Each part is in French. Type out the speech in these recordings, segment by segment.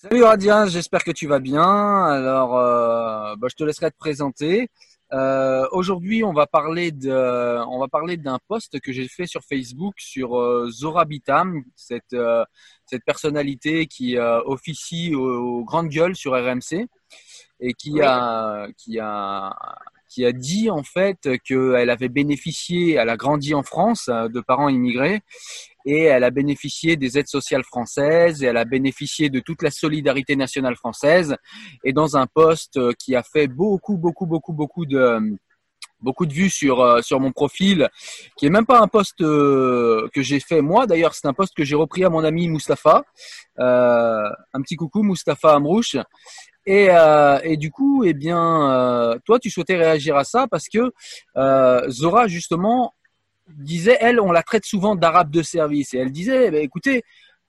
Salut Radian, j'espère que tu vas bien. Alors, euh, bah, je te laisserai te présenter. Euh, Aujourd'hui, on va parler de, on va parler d'un post que j'ai fait sur Facebook sur euh, Zora Bitam, cette euh, cette personnalité qui officie aux, aux grandes gueules sur RMC et qui a qui a qui a dit en fait qu'elle avait bénéficié, elle a grandi en France de parents immigrés et elle a bénéficié des aides sociales françaises et elle a bénéficié de toute la solidarité nationale française. Et dans un poste qui a fait beaucoup beaucoup beaucoup beaucoup de beaucoup de vues sur euh, sur mon profil qui est même pas un poste euh, que j'ai fait moi. D'ailleurs c'est un poste que j'ai repris à mon ami Mustapha. Euh, un petit coucou Mustapha Amrouche. Et, euh, et du coup, eh bien, euh, toi, tu souhaitais réagir à ça parce que euh, Zora, justement, disait, elle, on la traite souvent d'arabe de service. Et elle disait, ben, écoutez,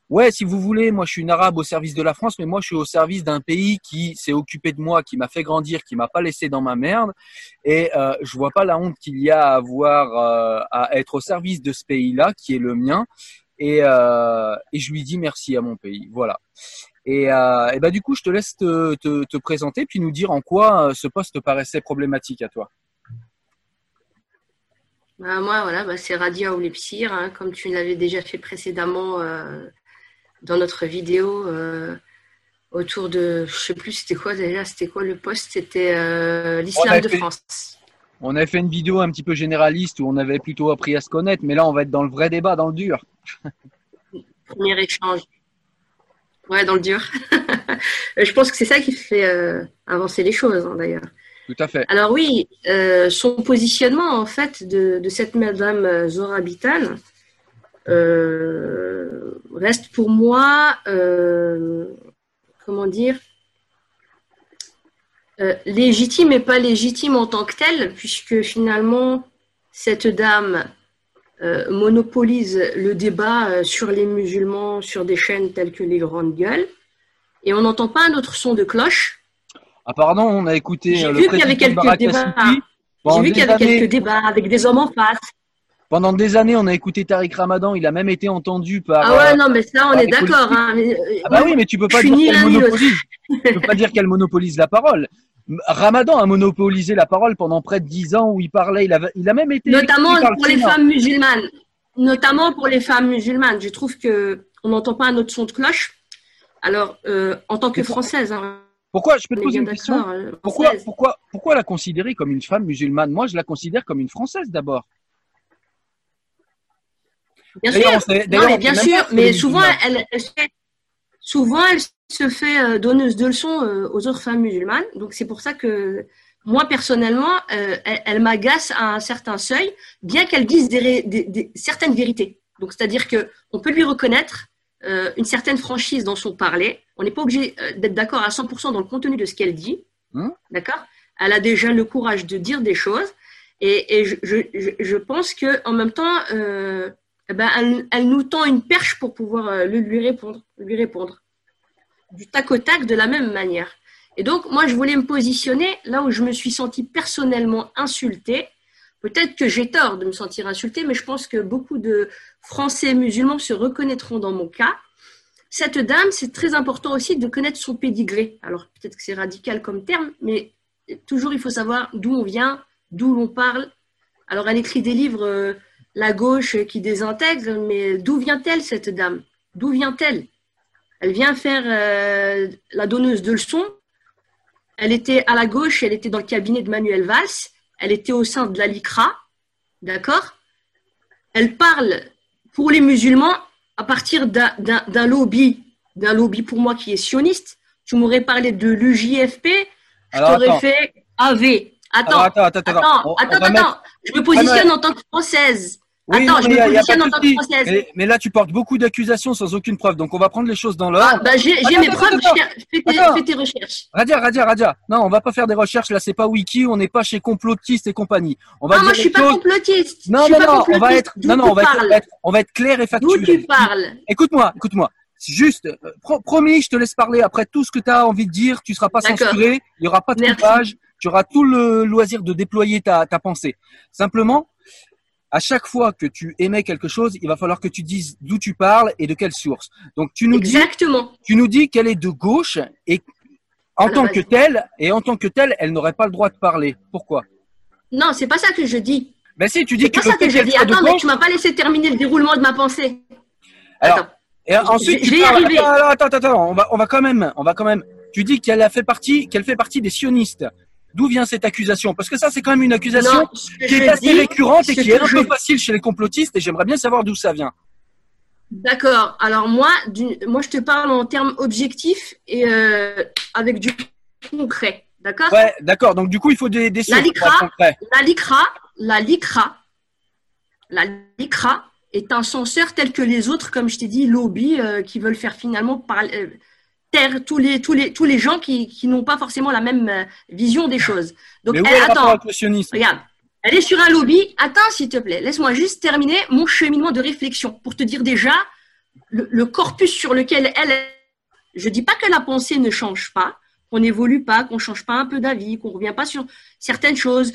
ouais, si vous voulez, moi, je suis une arabe au service de la France, mais moi, je suis au service d'un pays qui s'est occupé de moi, qui m'a fait grandir, qui m'a pas laissé dans ma merde. Et euh, je vois pas la honte qu'il y a à avoir euh, à être au service de ce pays-là, qui est le mien. Et, euh, et je lui dis merci à mon pays. Voilà. Et, euh, et bah, du coup, je te laisse te, te, te présenter puis nous dire en quoi euh, ce poste te paraissait problématique à toi. Bah, moi, voilà, bah, c'est Radia ou Lepsir, hein, comme tu l'avais déjà fait précédemment euh, dans notre vidéo euh, autour de, je sais plus c'était quoi déjà, c'était quoi le poste, c'était euh, l'islam de fait- France. On avait fait une vidéo un petit peu généraliste où on avait plutôt appris à se connaître, mais là, on va être dans le vrai débat, dans le dur. Premier échange. Ouais, dans le dur. je pense que c'est ça qui fait avancer les choses, hein, d'ailleurs. Alors oui, euh, son positionnement en fait de, cette madame euh, Zora Bitan euh, reste pour moi, comment dire, légitime et pas légitime en tant que telle, puisque finalement cette dame monopolise le débat sur les musulmans sur des chaînes telles que les Grandes Gueules, et on n'entend pas un autre son de cloche. Pardon, on a écouté J'ai euh, vu qu'il y avait quelques débats. Yassoufi. J'ai Pendant vu qu'il y des avait années- quelques débats avec des hommes en face. Pendant des années, on a écouté Tariq Ramadan. Il a même été entendu par. Ah ouais, euh, non, mais ça, on est d'accord. Hein, mais, euh, Ah bah oui, mais tu peux pas dire qu'elle monopolise. tu peux pas dire qu'elle monopolise la parole. Ramadan a monopolisé la parole pendant près de dix ans où il parlait. Il a, il a même été. Notamment le pour les Sénat. femmes musulmanes. Notamment pour les femmes musulmanes. Je trouve que on n'entend pas un autre son de cloche. Alors, euh, en tant que française, hein, Pourquoi Je peux te poser une question. euh, Pourquoi, pourquoi, pourquoi la considérer comme une femme musulmane? Moi, je la considère comme une française d'abord. Bien sûr. sait- Non, mais bien sûr. Mais souvent, elle, elle se fait, souvent, elle se fait euh, donneuse de leçons euh, aux autres femmes musulmanes. Donc, c'est pour ça que moi, personnellement, euh, elle, elle m'agace à un certain seuil, bien qu'elle dise des, ré- des- des- certaines vérités. Donc, c'est-à-dire que on peut lui reconnaître euh, une certaine franchise dans son parler. On n'est pas obligé euh, d'être d'accord à 100% dans le contenu de ce qu'elle dit. Hmm. D'accord? Elle a déjà le courage de dire des choses. Et, et je, je, je- pense qu'en même temps, euh, eh ben, elle, elle nous tend une perche pour pouvoir lui, lui répondre, lui répondre. Du tac au tac, de la même manière. Et donc, moi, je voulais me positionner là où je me suis sentie personnellement insultée. Peut-être que j'ai tort de me sentir insultée, mais je pense que beaucoup de Français musulmans se reconnaîtront dans mon cas. Cette dame, c'est très important aussi de connaître son pédigré. Alors, peut-être que c'est radical comme terme, mais toujours il faut savoir d'où on vient, d'où l'on parle. Alors, elle écrit des livres, euh, La gauche qui désintègre, mais d'où vient-elle, cette dame? D'où vient-elle? Elle vient faire euh, la donneuse de leçons. Elle était à la gauche, elle était dans le cabinet de Manuel Valls, elle était au sein de la LICRA, d'accord? Elle parle pour les musulmans à partir d'un- lobby, d'un lobby pour moi qui est sioniste. Tu m'aurais parlé de l'UJFP, je t'aurais fait AV. Attends, Alors, attends, attends, attends. attends, On- on attends, va attends. mettre- Je me positionne en tant que française. Oui, attends, non, je mais me positionne en tant que française. Mais, là, tu portes beaucoup d'accusations sans aucune preuve. Donc, on va prendre les choses dans l'ordre. Ah, bah, j'ai mes attends, preuves, attends. fais, fais tes, fais tes recherches. Radia, Radia, Radia. Non, on va pas faire des recherches. Là, c'est pas Wiki. On n'est pas chez complotistes et compagnie. On va Non, moi je suis pas complotiste. Non, je non, non. On va complotiste. être, D'où non, non, on va être, être- on va être clair et D'où factuel. tu parles? Écoute-moi, écoute-moi. Juste, euh, pro- promis, je te laisse parler. Après tout ce que tu as envie de dire, tu seras pas censuré. Il y aura pas de coupage. Tu auras tout le loisir de déployer ta, ta pensée. Simplement, à chaque fois que tu émets quelque chose, il va falloir que tu dises d'où tu parles et de quelle source. Donc, tu nous dis, tu nous dis qu'elle est de gauche et en Alors, tant que telle, et en tant que telle, elle n'aurait pas le droit de parler. Pourquoi? Non, c'est pas ça que je dis. Ben si, tu dis C'est que pas ça que je dis. Attends, mais gauche, tu m'as pas laissé terminer le déroulement de ma pensée. Alors, Attends. et ensuite je tu vais y arriver. Attends, attends, attends, attends, on va, on va quand même, on va quand même. Tu dis qu'elle a fait partie, qu'elle fait partie des sionistes. D'où vient cette accusation? Parce que ça, c'est quand même une accusation Non, qui est assez dis, récurrente et qui est un je- peu facile chez les complotistes. Et j'aimerais bien savoir d'où ça vient. D'accord. Alors moi, du- moi, je te parle en termes objectifs et euh, avec du concret. D'accord? Ouais, d'accord. Donc du coup, il faut des, des LICRA. La LICRA, la LICRA, la LICRA est un censeur tel que les autres, comme je t'ai dit, lobby, euh, qui veulent faire finalement par, tous les, tous les, tous les gens qui, qui n'ont pas forcément la même euh, vision des choses. Donc, Mais où elle- est attends, regarde, elle est sur un lobby. Attends, s'il te plaît, laisse-moi juste terminer mon cheminement de réflexion pour te dire déjà le, le corpus sur lequel elle est. Je dis pas que la pensée ne change pas, qu'on n'évolue pas, qu'on change pas un peu d'avis, qu'on revient pas sur certaines choses,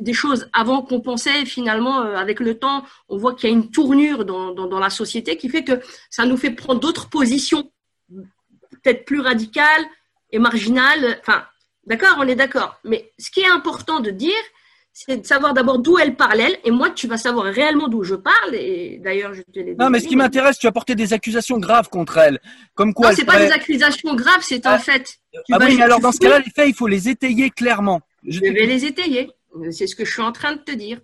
des choses avant qu'on pensait finalement euh, avec le temps, on voit qu'il y a une tournure dans, dans, dans la société qui fait que ça nous fait prendre d'autres positions, peut-être plus radicales et marginales. Enfin, d'accord, on est d'accord. Mais ce qui est important de dire, c'est de savoir d'abord d'où elle parle elle, et moi tu vas savoir réellement d'où je parle. Et d'ailleurs, je te l'ai Non, mais ce qui m'intéresse, tu as porté des accusations graves contre elle. Comme quoi Non, c'est pas des accusations graves, c'est un Ah, fait. Tu Ah oui, mais alors dans ce cas-là, les faits, il faut les étayer clairement. Je Je vais les étayer. C'est ce que je suis en train de te dire.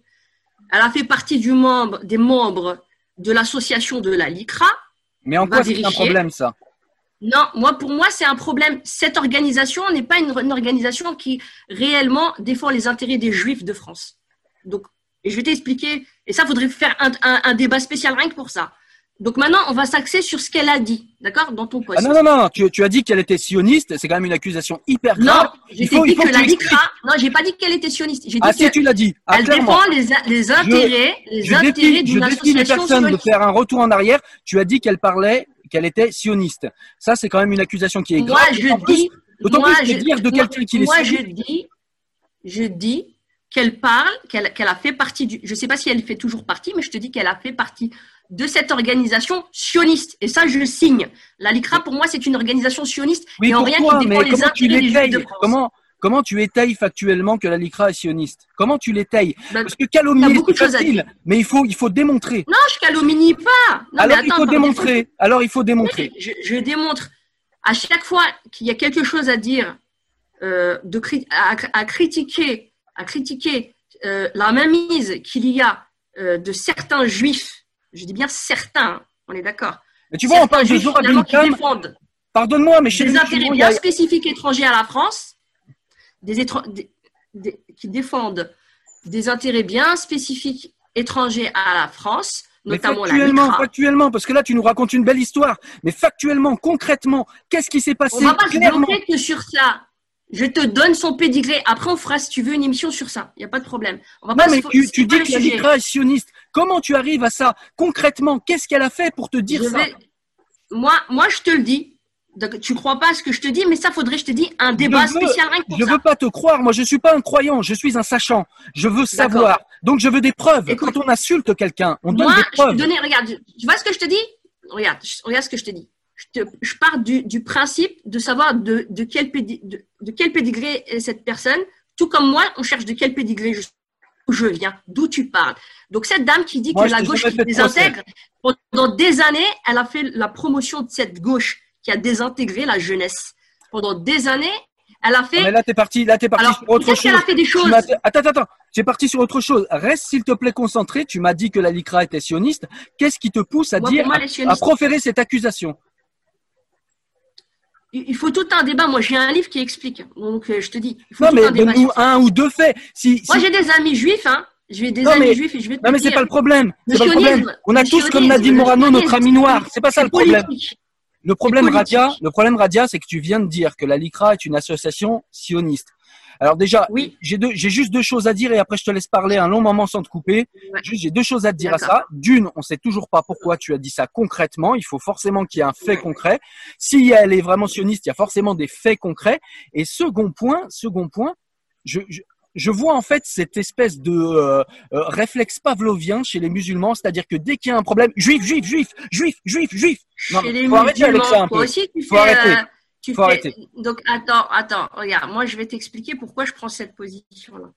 Elle a fait partie du membre, des membres de l'association de la LICRA. Mais en quoi c'est un problème, ça? Non, moi, pour moi, c'est un problème. Cette organisation n'est pas une, une organisation qui réellement défend les intérêts des Juifs de France. Donc, et je vais t'expliquer. Et ça, faudrait faire un, un- un débat spécial rien que pour ça. Donc maintenant, on va s'axer sur ce qu'elle a dit, d'accord, dans ton poste. Ah non, non, non, tu, tu as dit qu'elle était sioniste, c'est quand même une accusation hyper Non, grave. j'ai Il faut- dit il que que la LICRA. Non, j'ai pas dit qu'elle était sioniste. J'ai dit Ah si, tu l'as dit. Ah, elle clairement. défend les, les intérêts, les Je intérêts je défie les personnes de sioniste. faire un retour en arrière. Tu as dit qu'elle parlait, qu'elle était sioniste. Ça, c'est quand même une accusation qui est Moi, grave. je D'autant plus- dis, moi, plus je, dire de moi- quelqu'un qui est moi, je dis, je dis qu'elle parle, qu'elle a fait partie du. Je sais pas si elle fait toujours partie, mais je te dis qu'elle a fait partie de cette organisation sioniste. Et ça, je signe. La LICRA, pour moi, c'est une organisation sioniste Oui, et en rien qui défend les intérêts des Juifs de France. Comment Comment tu étayes factuellement que la LICRA est sioniste? Comment tu l'étayes? Ben, Parce que calomnier, c'est facile, mais il faut, il faut démontrer. Non, je calomnie pas. Non, Alors mais il faut démontrer. Alors il faut démontrer. Je, je démontre à chaque fois qu'il y a quelque chose à dire, euh, de à, à critiquer, à critiquer euh, la mainmise qu'il y a euh, de certains juifs. Je dis bien certains. On est d'accord. Mais tu vois, on parle de Zora Pardonne-moi, mais chez des les intérêts bien a- spécifiques étrangers à la France, des des- qui défendent des intérêts bien spécifiques étrangers à la France, notamment mais factuellement, la factuellement, parce que là, tu nous racontes une belle histoire. Mais factuellement, concrètement, qu'est-ce qui s'est passé On va pas se que sur ça. Je te donne son pédigré. Après, on fera, si tu veux, une émission sur ça. Il n'y a pas de problème. On va Non, pas mais se- tu, c'est tu pas dis sujet. LICRA est sioniste. Comment tu arrives à ça Concrètement, qu'est-ce qu'elle a fait pour te dire Je ça? vais- Moi, moi, je te le dis. Donc, tu crois pas à ce que je te dis, mais ça, faudrait, je te dis, un débat Je veux- spécial rien que pour Je ça. veux pas te croire. Moi, je suis pas un croyant. Je suis un sachant. Je veux savoir. Donc, je veux des preuves. Écoute. Quand on insulte quelqu'un, on donne Moi, des je preuves. te donnais, regarde, tu vois ce que je te dis? Regarde, je- regarde ce que je te dis. Je, te, je pars du, du principe de savoir de, de, quel pédi- de, de quel pédigré est cette personne. Tout comme moi, on cherche de quel pédigré je, je viens, d'où tu parles. Donc, cette dame qui dit Moi, que je la gauche qui désintègre, pendant des années, elle a fait la promotion de cette gauche qui a désintégré la jeunesse. Pendant des années, elle a fait. Mais là, t'es parti. Là, t'es parti Alors, sur autre chose. qu'elle a fait des choses. Attends, attends, attends. J'ai parti sur autre chose. Reste, s'il te plaît, concentré. Tu m'as dit que la LICRA était sioniste. Qu'est-ce qui te pousse à Moi, dire, moi, à- elle proférer cette accusation? Il faut tout un débat. Moi, j'ai un livre qui explique. Donc, euh, je te dis. Il faut Non, tout mais un débat ou deux faits. Si, Moi, j'ai des amis juifs, hein. J'ai des Non, amis mais- juifs et je vais te Non, mais c'est pas le problème. Le pas le problème. On a le tous, comme Nadine Morano, notre ami noir. C'est pas ça le problème. Le problème. Radia, le problème, Radia, c'est que tu viens de dire que la LICRA est une association sioniste. Alors déjà, Oui. j'ai deux, j'ai juste deux choses à dire et après je te laisse parler un long moment sans te couper. Ouais. Juste, j'ai deux choses à te dire à ça. D'une, on sait toujours pas pourquoi tu as dit ça concrètement. Il faut forcément qu'il y ait un fait concret. Si elle est vraiment sioniste, il y a forcément des faits concrets. Et second point, second point, je, je, je vois en fait cette espèce de euh, euh, réflexe pavlovien chez les musulmans, c'est-à-dire que dès qu'il y a un problème, juif, juif, juif, juif, juif, juif. Non, Chez les faut arrêter avec ça un peu. aussi, tu Faut fais, arrêter. euh, tu Faut fais- arrêter. Donc, attends, attends. Regarde, moi, je vais t'expliquer pourquoi je prends cette position-là.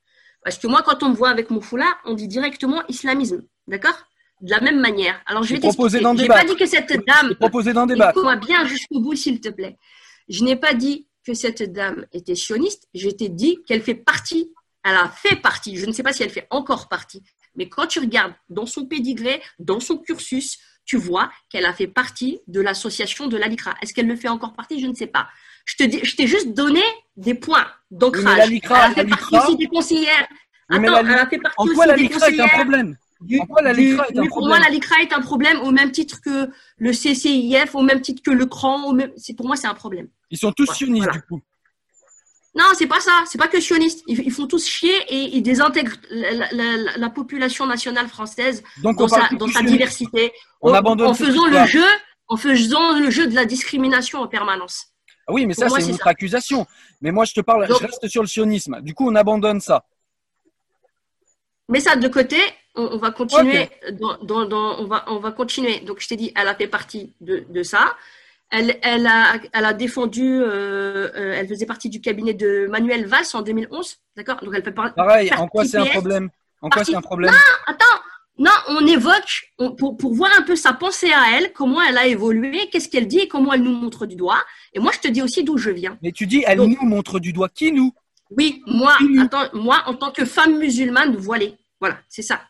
Parce que moi, quand on me voit avec mon foulard, on dit directement islamisme. D'accord? De la même manière. Alors, je vais Je t'expliquer. d'en J'ai pas dit que cette Je dame. proposé d'en débattre. Écoute-moi bien jusqu'au bout, s'il te plaît. Je n'ai pas dit que cette dame était sioniste. Je t'ai dit qu'elle fait partie. Elle a fait partie. Je ne sais pas si elle fait encore partie. Mais quand tu regardes dans son pédigré, dans son cursus, tu vois qu'elle a fait partie de l'association de la LICRA. Est-ce qu'elle le fait encore partie? Je ne sais pas. Je te dis, je t'ai juste donné des points d'ancrage. la LICRA, elle a fait la partie LICRA- aussi des conseillères. Mais Attends, elle a fait partie En aussi quoi la des LICRA est un conseillères problème? Du- En quoi la du- LICRA est un oui, Pour problème? moi, la LICRA est un problème au même titre que le CCIF, au même titre que le CRAN. Au même... c'est- Pour moi, c'est un problème. Ils sont tous sionistes voilà. du coup. Non, c'est pas ça. C'est pas que sionistes. Ils, ils font tous chier et ils désintègrent la, la- la- la population nationale française Donc dans sa, dans diversité. On en, abandonne en faisant le jeu, en faisant le jeu de la discrimination en permanence. Ah Oui, mais Pour ça c'est une autre ça. accusation. Mais moi je te parle, Donc- je reste sur le sionisme. Du coup on abandonne ça. Mais ça de côté, on, on va continuer. Dans, dans- dans- on va, on va continuer. Donc je t'ai dit, elle a fait partie de, de ça. Elle, elle, a, elle a défendu, euh, euh, elle faisait partie du cabinet de Manuel Valls en 2011. D'accord? Donc elle fait par- Pareil, en quoi c'est un problème? En quoi c'est un problème? Attends, non, on évoque on- pour, pour voir un peu sa pensée à elle, comment elle a évolué, qu'est-ce qu'elle dit et comment elle nous montre du doigt. Et moi, je te dis aussi d'où je viens. Mais tu dis, elle Donc- nous montre du doigt. Qui nous? Oui, moi, attends, moi, en tant que femme musulmane voilée, voilà, c'est ça.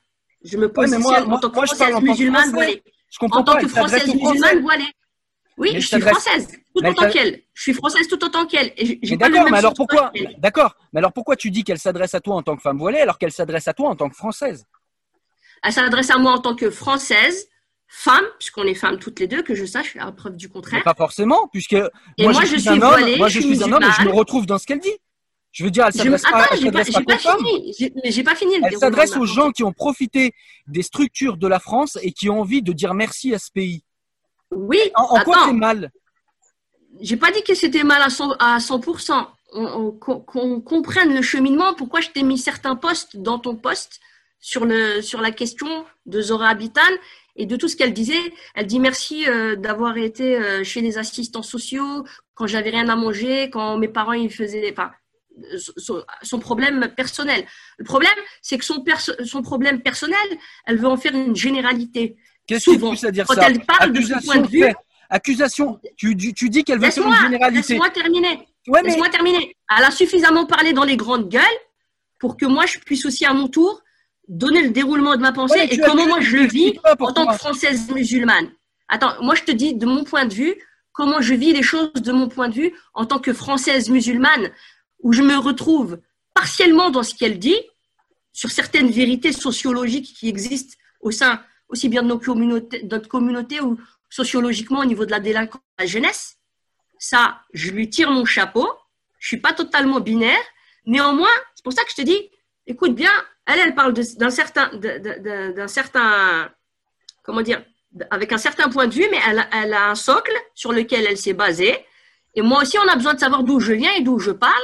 Je me Ouais, positionne moi- en moi- tant que moi, française musulmane voilée. Je comprends En tant que française musulmane voilée. Oui, Mais je suis française, tout Mais autant elle- qu'elle. Je suis française tout autant qu'elle. D'accord, mais alors pourquoi. D'accord, mais alors pourquoi tu dis qu'elle s'adresse à toi en tant que femme voilée alors qu'elle s'adresse à toi en tant que française? Elle s'adresse à moi en tant que française, femme, puisqu'on est femmes toutes les deux, que je sache, la preuve du Mais contraire. pas forcément, puisque Et moi, moi, je je suis un homme, voilée, moi je je suis suis un homme et je me retrouve dans ce qu'elle dit. Je veux dire, elle Je- s'adresse pas, pas, pas pas fini. J'ai- pas fini le Elle s'adresse aux gens qui ont profité des structures de la France et qui ont envie de dire merci à ce pays. Oui, En, en quoi c'est mal? J'ai pas dit que c'était mal à 100%. À 100%. On, on- qu'on comprenne le cheminement, pourquoi je t'ai mis certains postes dans ton poste sur, le, sur la question de Zora Habitan et de tout ce qu'elle disait. Elle dit merci euh, d'avoir été euh, chez les assistants sociaux quand j'avais rien à manger, quand mes parents ils faisaient. Enfin, son, son problème personnel. Le problème, c'est que son, perso- son problème personnel, elle veut en faire une généralité. Qu'est-ce qui pousse à dire Quand ça elle parle de son point de vue, fait. Accusation, tu, dis qu'elle veut faire une laisse-moi généralité. laisse-moi terminer. Ouais, mais Laisse-moi terminer. Elle a suffisamment parlé dans les grandes gueules pour que moi, je puisse aussi à mon tour donner le déroulement de ma pensée Ouais, et comment moi je le vis en tant que française musulmane. Attends, moi je te dis de mon point de vue, comment je vis les choses de mon point de vue en tant que française musulmane, où je me retrouve partiellement dans ce qu'elle dit, sur certaines vérités sociologiques qui existent au sein, aussi bien de notre communauté ou sociologiquement au niveau de la délinquance la jeunesse. Ça, je lui tire mon chapeau. Je suis pas totalement binaire. Néanmoins, c'est pour ça que je te dis, écoute bien, elle, elle parle d'un certain, certain, comment dire, avec un certain point de vue, mais elle, elle a un socle sur lequel elle s'est basée. Et moi aussi, on a besoin de savoir d'où je viens et d'où je parle.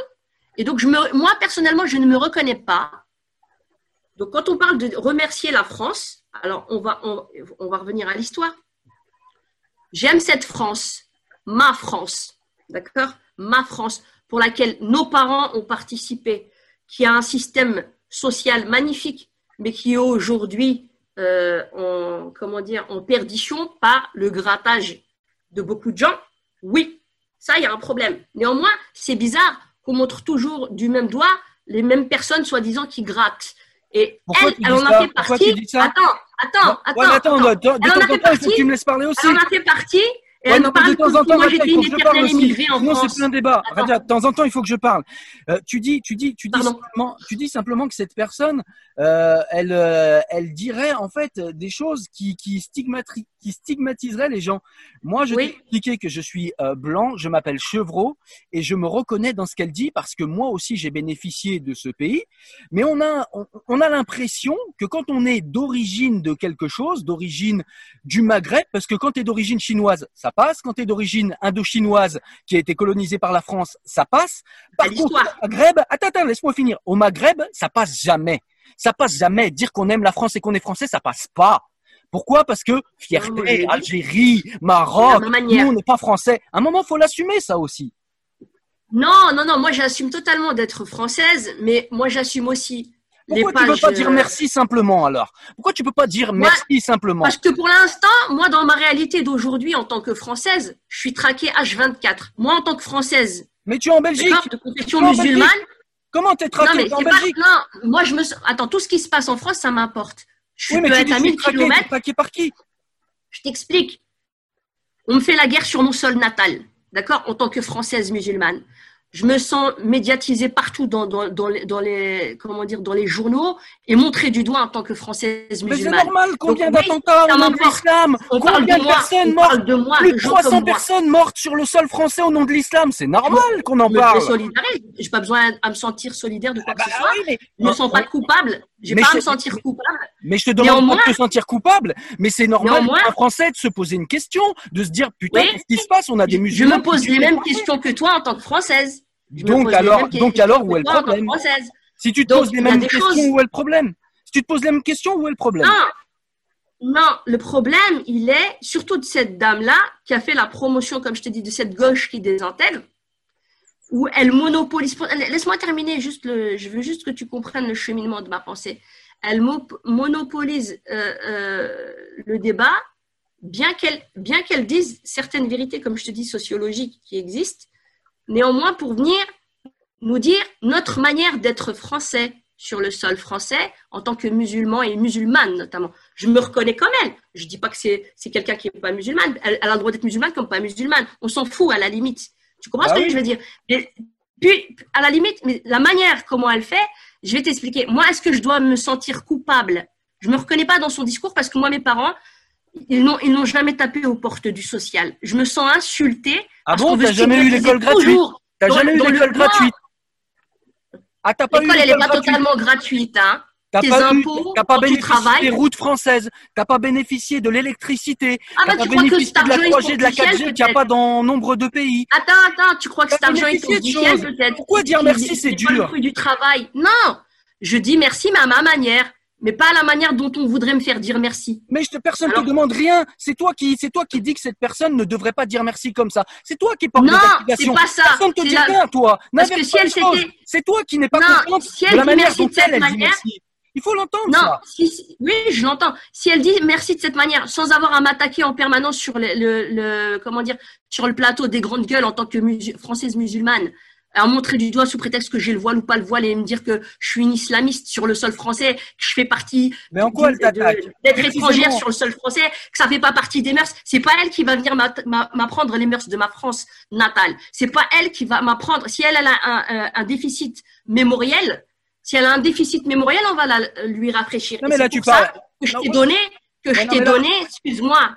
Et donc, je me, moi, personnellement, je ne me reconnais pas. Donc, quand on parle de remercier la France, alors on va, on, va revenir à l'histoire. J'aime cette France, ma France, d'accord? Ma France, pour laquelle nos parents ont participé, qui a un système social magnifique, mais qui est aujourd'hui euh, en perdition par le grattage de beaucoup de gens. Oui, ça, il y a un problème. Néanmoins, c'est bizarre qu'on montre toujours du même doigt les mêmes personnes soi-disant qui grattent. Et elle, elle en a fait partie. Attends, attends, attends. Ouais, attends, attends. De, de, temps en temps, il faut que tu me laisses parler aussi. Elle en a fait partie et Ouais, elle non, parle de temps en temps, Radia, il faut que je parle aussi. Sinon, c'est plein débat. Radia, de temps en temps, il faut que je parle. Euh, tu dis, tu dis, tu dis Pardon. simplement, tu dis simplement que cette personne, euh, elle, euh, elle dirait en fait des choses qui, qui stigmatiseraient les gens. Moi, je Oui. t'ai expliqué que je suis euh, blanc, je m'appelle Chevreau et je me reconnais dans ce qu'elle dit parce que moi aussi j'ai bénéficié de ce pays. Mais on a, on, on a l'impression que quand on est d'origine de quelque chose, d'origine du Maghreb, parce que quand tu es d'origine chinoise, ça passe. Quand tu es d'origine indo-chinoise, qui a été colonisée par la France, ça passe. Par contre, au Maghreb, attends, attends, laisse-moi finir. Au Maghreb, ça passe jamais. Ça passe jamais. Dire qu'on aime la France et qu'on est français, ça passe pas. Pourquoi? Parce que fierté. Algérie, Maroc, nous on n'est pas français. À un moment, faut l'assumer ça aussi. Non, non, non, moi j'assume totalement d'être française, mais moi j'assume aussi Pourquoi les tu pages. peux pas dire euh, merci simplement alors? Pourquoi tu peux pas dire Moi, merci simplement? Parce que pour l'instant, moi dans ma réalité d'aujourd'hui en tant que française, je suis traquée H24. Moi en tant que française, Mais tu es en Belgique. de confession es musulmane, Comment t'es non traqué mais T'es en pas, Belgique? non, moi je me, sens- attends, tout ce qui se passe en France, ça m'importe. Je Oui, peux tu être à que tu es 1000 traqué, kilomètres, t'es traqué par qui? Je t'explique. On me fait la guerre sur mon sol natal, d'accord, en tant que française musulmane. Je me sens médiatisée partout dans, dans, dans, les, dans les comment dire dans les journaux et montrée du doigt en tant que française Mais c'est musulmane. normal, combien d'attentats au nom de l'islam Combien de personnes on mortes de moi, Plus de de gens 300 comme moi. personnes mortes sur le sol français au nom de l'islam, c'est normal qu'on en Je me parle. solidarise. J'ai pas besoin à me sentir solidaire de quoi Bah que ce soit. oui, mais, Je me sens pas coupable. J'ai pas à je- me sentir coupable. mais je te demande Néanmoins- pas de te sentir coupable, mais c'est normal Néanmoins- pour un Français de se poser une question, de se dire putain, Oui. qu'est-ce qui se passe? On a des Je musulmans. me pose les mêmes questions que toi en tant que française. Donc alors, donc alors, où est le problème. Si tu te poses les mêmes questions, où est le problème Si tu te poses les mêmes questions, où est le problème Non, le problème, il est surtout de cette dame-là qui a fait la promotion, comme je te dis, de cette gauche qui désintègre, où elle monopolise. Laisse-moi terminer, juste le, je veux juste que tu comprennes le cheminement de ma pensée. Elle mo- monopolise euh, euh, le débat, bien qu'elle bien qu'elle dise certaines vérités, comme je te dis, sociologiques qui existent, néanmoins pour venir nous dire notre manière d'être français sur le sol français en tant que musulman et musulmane notamment. Je me reconnais comme elle. Je dis pas que c'est quelqu'un qui est pas musulmane. Elle, elle a le droit d'être musulmane comme pas musulmane. On s'en fout à la limite. Tu comprends Ah ce que oui. je veux dire? Mais puis à la limite, mais la manière comment elle fait, je vais t'expliquer. Moi, est-ce que je dois me sentir coupable? Je me reconnais pas dans son discours parce que moi, mes parents, ils n'ont ils n'ont jamais tapé aux portes du social. Je me sens insultée. Ah bon T'as jamais eu l'école gratuite T'as jamais eu l'école gratuite Ah, t'as pas eu L'école, elle n'est pas totalement gratuite. Hein. T'as pas, impôts, t'as pas bénéficié des routes françaises, t'as pas bénéficié de l'électricité, Ah t'as bah pas tu crois que bénéficié cet de la argent est 3G, de la officiel 4G qu'il n'y a peut-être pas dans nombre de pays. Attends, attends, tu crois que T'as cet argent est choses. peut-être? Pourquoi dire merci, c'est pas le dur? fruit du travail. Non, je dis merci, mais à ma manière, mais pas à la manière dont on voudrait me faire dire merci. Mais je te, personne ne te demande rien. C'est toi qui, c'est toi qui dis que cette personne ne devrait pas dire merci comme ça. C'est toi qui porte Non, c'est pas ça. Personne te C'est dit la- rien, toi. Parce que si elle s'était- C'est toi qui n'es pas Non, si de elle la dit manière merci dont de cette elle, elle dit manière- merci. Il faut l'entendre, Non, ça. si, si- oui, je l'entends. Si elle dit merci de cette manière, sans avoir à m'attaquer en permanence sur le, le, le- comment dire, sur le plateau des grandes gueules en tant que française musulmane, à montrer du doigt sous prétexte que j'ai le voile ou pas le voile et me dire que je suis une islamiste sur le sol français, que je fais partie Mais en quoi d'être étrangère sur le sol français, que ça fait pas partie des mœurs. C'est pas elle qui va venir m'a- m'a- m'apprendre les mœurs de ma France natale. C'est pas elle qui va m'apprendre. Si elle, elle a un, un- un déficit mémoriel, si elle a un déficit mémoriel, on va la, lui rafraîchir. Non, mais là, tu parles- que je t'ai donné que je t'ai donné, excuse-moi,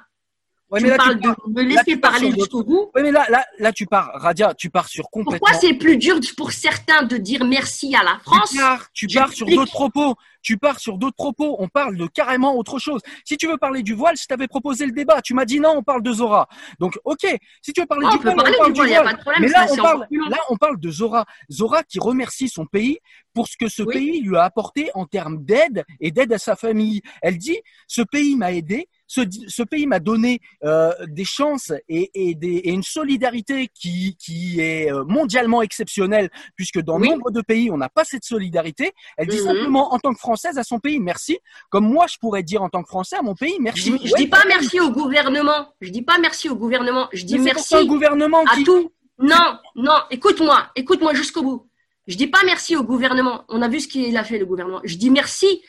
Ouais, tu parles de me laisser parler jusqu'au bout. Oui, mais là, là, là, tu pars, Radia, tu pars sur complètement. Pourquoi c'est plus dur pour certains de dire merci à la France Tu pars, tu pars sur d'autres propos. Tu pars sur d'autres propos. On parle de carrément autre chose. Si tu veux parler du voile, je t'avais proposé le débat. Tu m'as dit non, on parle de Zora. Donc, ok. Si tu veux parler du voile, on parle du, voile. Y a pas de problème, mais là, on parle, là, on parle de Zora. Zora qui remercie son pays pour ce que ce pays lui a apporté en termes d'aide et d'aide à sa famille. Elle dit, ce pays m'a aidé ce, ce pays m'a donné euh, des chances et, et, des, et, une solidarité qui, qui est euh, mondialement exceptionnelle, puisque dans nombre de pays, on n'a pas cette solidarité. Elle dit mhm. simplement, en tant que Française, à son pays, merci. Comme moi, je pourrais dire en tant que Français à mon pays, merci. Je, dis pas merci au gouvernement. Je dis pas merci au gouvernement. Je dis merci au gouvernement à tout. Non, non, écoute-moi, écoute-moi jusqu'au bout. Je dis pas merci au gouvernement. On a vu ce qu'il a fait, le gouvernement. Je dis merci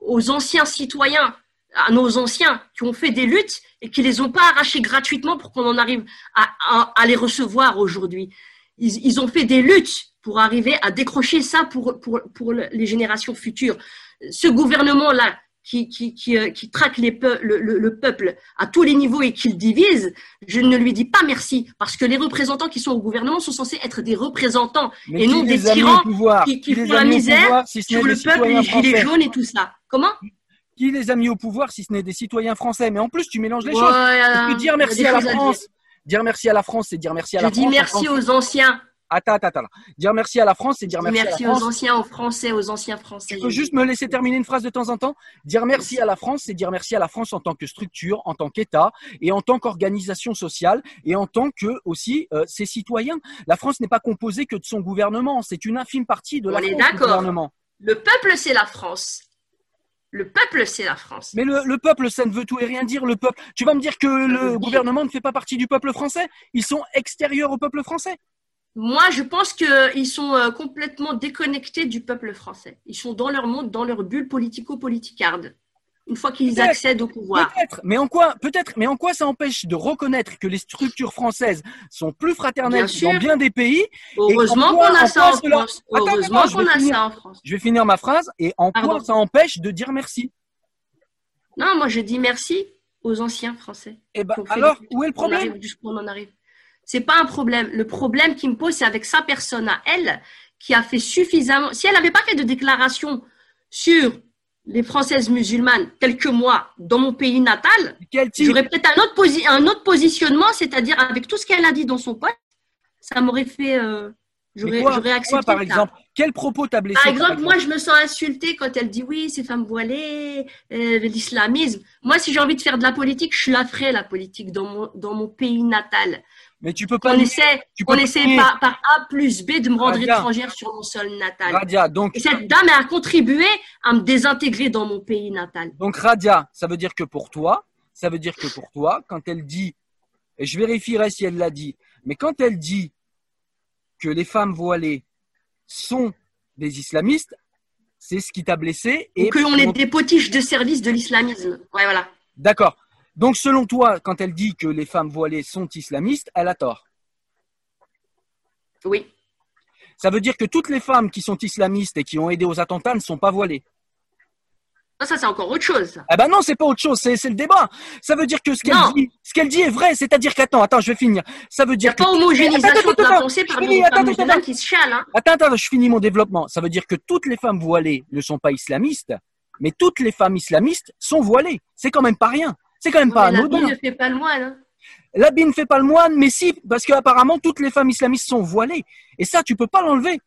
aux anciens citoyens à nos anciens qui ont fait des luttes et qui les ont pas arrachés gratuitement pour qu'on en arrive à, à, les recevoir aujourd'hui. Ils, ils, ont fait des luttes pour arriver à décrocher ça pour, pour, pour les générations futures. Ce gouvernement-là qui, qui, qui, euh, qui traque les le, le, peuple à tous les niveaux et qui le divise, je ne lui dis pas merci parce que les représentants qui sont au gouvernement sont censés être des représentants et non des tyrans qui, qui font la misère sur le peuple, les gilets jaunes et tout ça. Comment? Qui les a mis au pouvoir si ce n'est des citoyens français? Mais en plus, tu mélanges les choses. dire merci à la France, dire merci à la France, c'est dire merci à la France. Je dis merci aux anciens. Attends, attends, attends. Dire merci à la France, c'est dire merci, merci à la France. aux anciens, aux Français, aux anciens Français. Tu peux juste me laisser terminer une phrase de temps en temps? Dire merci à la France, c'est dire merci à la France en tant que structure, en tant qu'État et en tant qu'organisation sociale et en tant que aussi euh, ses citoyens. La France n'est pas composée que de son gouvernement, c'est une infime partie de la On France, gouvernement. Le peuple, c'est la France. Le peuple, c'est la France. Mais le, peuple, ça ne veut tout et rien dire. Le peuple. Tu vas me dire que le gouvernement ne fait pas partie du peuple français Ils sont extérieurs au peuple français Moi, je pense qu'ils sont euh, complètement déconnectés du peuple français. Ils sont dans leur monde, dans leur bulle politico-politicarde une fois qu'ils accèdent au pouvoir. Peut-être, mais en quoi, peut-être, mais en quoi ça empêche de reconnaître que les structures françaises sont plus fraternelles dans bien des pays Heureusement qu'on a ça en France. Heureusement qu'on a ça en France. Je vais finir ma phrase et en quoi ça empêche de dire merci Non, moi je dis merci aux anciens français. Et eh ben, alors, où est le problème? On en arrive. C'est pas un problème. Le problème qui me pose, c'est avec sa personne à elle, qui a fait suffisamment. Si elle n'avait pas fait de déclaration sur les Françaises musulmanes quelques mois dans mon pays natal, j'aurais peut-être un autre, un autre positionnement, c'est-à-dire avec tout ce qu'elle a dit dans son poste, ça m'aurait fait. Euh, j'aurais, accepté. par exemple? Quel propos t'a blessé Par exemple, moi, je me sens insultée quand elle dit oui, ces femmes voilées, euh, l'islamisme. Moi, si j'ai envie de faire de la politique, je la ferai, la politique, dans mon, dans mon pays natal. Mais tu peux pas. On essaie, on essaie par, par, A plus B de me rendre étrangère sur mon sol natal. Radia, donc. Et cette dame a contribué à me désintégrer dans mon pays natal. Donc Radia, ça veut dire que pour toi, ça veut dire que pour toi, quand elle dit, et je vérifierai si elle l'a dit, mais quand elle dit que les femmes voilées sont des islamistes, c'est ce qui t'a blessé. Et que l'on est des potiches de service de l'islamisme. Ouais, voilà. D'accord. Donc, selon toi, quand elle dit que les femmes voilées sont islamistes, elle a tort. Oui. Ça veut dire que toutes les femmes qui sont islamistes et qui ont aidé aux attentats ne sont pas voilées. Ça, c'est encore autre chose. Eh ben non, c'est pas autre chose, c'est, le débat. Ça veut dire que ce qu'elle dit, ce qu'elle dit est vrai, c'est-à-dire qu'attends, attends, je vais finir. Ça veut dire Il n'y a pas homogénéisation de la pensée par des femmes qui se chialent. Hein. Attends, attends, je finis mon développement. Ça veut dire que toutes les femmes voilées ne sont pas islamistes, mais toutes les femmes islamistes sont voilées. C'est quand même pas rien. C'est quand même pas anodin. L'habit ne fait pas le moine. Hein. L'habit ne fait pas le moine, mais si, parce qu'apparemment toutes les femmes islamistes sont voilées. Et ça, tu peux pas l'enlever.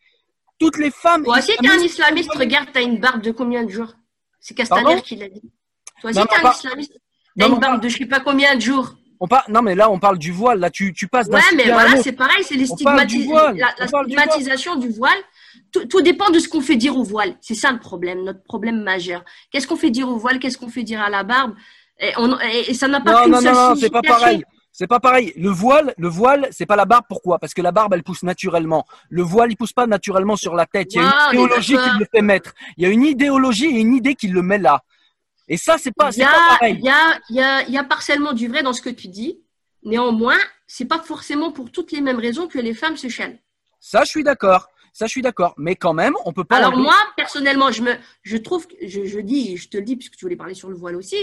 Toutes les femmes. Toi aussi, t'es un islamiste, regarde, t'as une barbe de combien de jours? C'est Castaner qui l'a dit. Toi aussi, t'es un islamiste. T'as une barbe de je sais pas combien de jours? On non, mais là, on parle du voile. Là, tu, tu passes d'un Ouais, mais voilà, c'est pareil, c'est les la, stigmatisation du voile. Tout, tout, dépend de ce qu'on fait dire au voile. C'est ça le problème, notre problème majeur. Qu'est-ce qu'on fait dire au voile? Qu'est-ce qu'on fait dire à la barbe? Et, ça n'a pas non, non, non, non, c'est pas pareil. C'est pas pareil. Le voile, le voile, c'est pas la barbe. Pourquoi? Parce que la barbe, elle pousse naturellement. Le voile, il pousse pas naturellement sur la tête. Il y a une idéologie qui le fait mettre. Il y a une idéologie et une idée qui le met là. Et ça, c'est pas, pas pareil. Il y a, y a, y a partiellement du vrai dans ce que tu dis. Néanmoins, c'est pas forcément pour toutes les mêmes raisons que les femmes se chaînent. Ça, je suis d'accord. Ça, je suis d'accord. Mais quand même, on peut pas. Alors moi, personnellement, je me, je trouve, je, je dis, je te le dis puisque tu voulais parler sur le voile aussi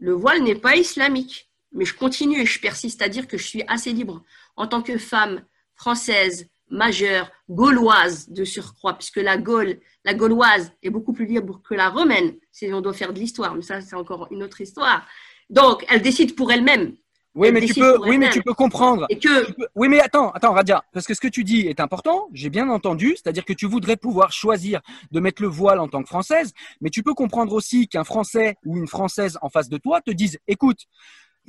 le voile n'est pas islamique. Mais je continue et je persiste à dire que je suis assez libre en tant que femme française, majeure, gauloise de surcroît, puisque la gauloise est beaucoup plus libre que la romaine, si on doit faire de l'histoire, mais ça c'est encore une autre histoire. Donc, elle décide pour elle-même. Oui, mais tu peux, oui, mais tu peux comprendre. Et que... oui, mais attends, attends, Radia, parce que ce que tu dis est important. J'ai bien entendu, c'est-à-dire que tu voudrais pouvoir choisir de mettre le voile en tant que française, mais tu peux comprendre aussi qu'un Français ou une Française en face de toi te dise, écoute,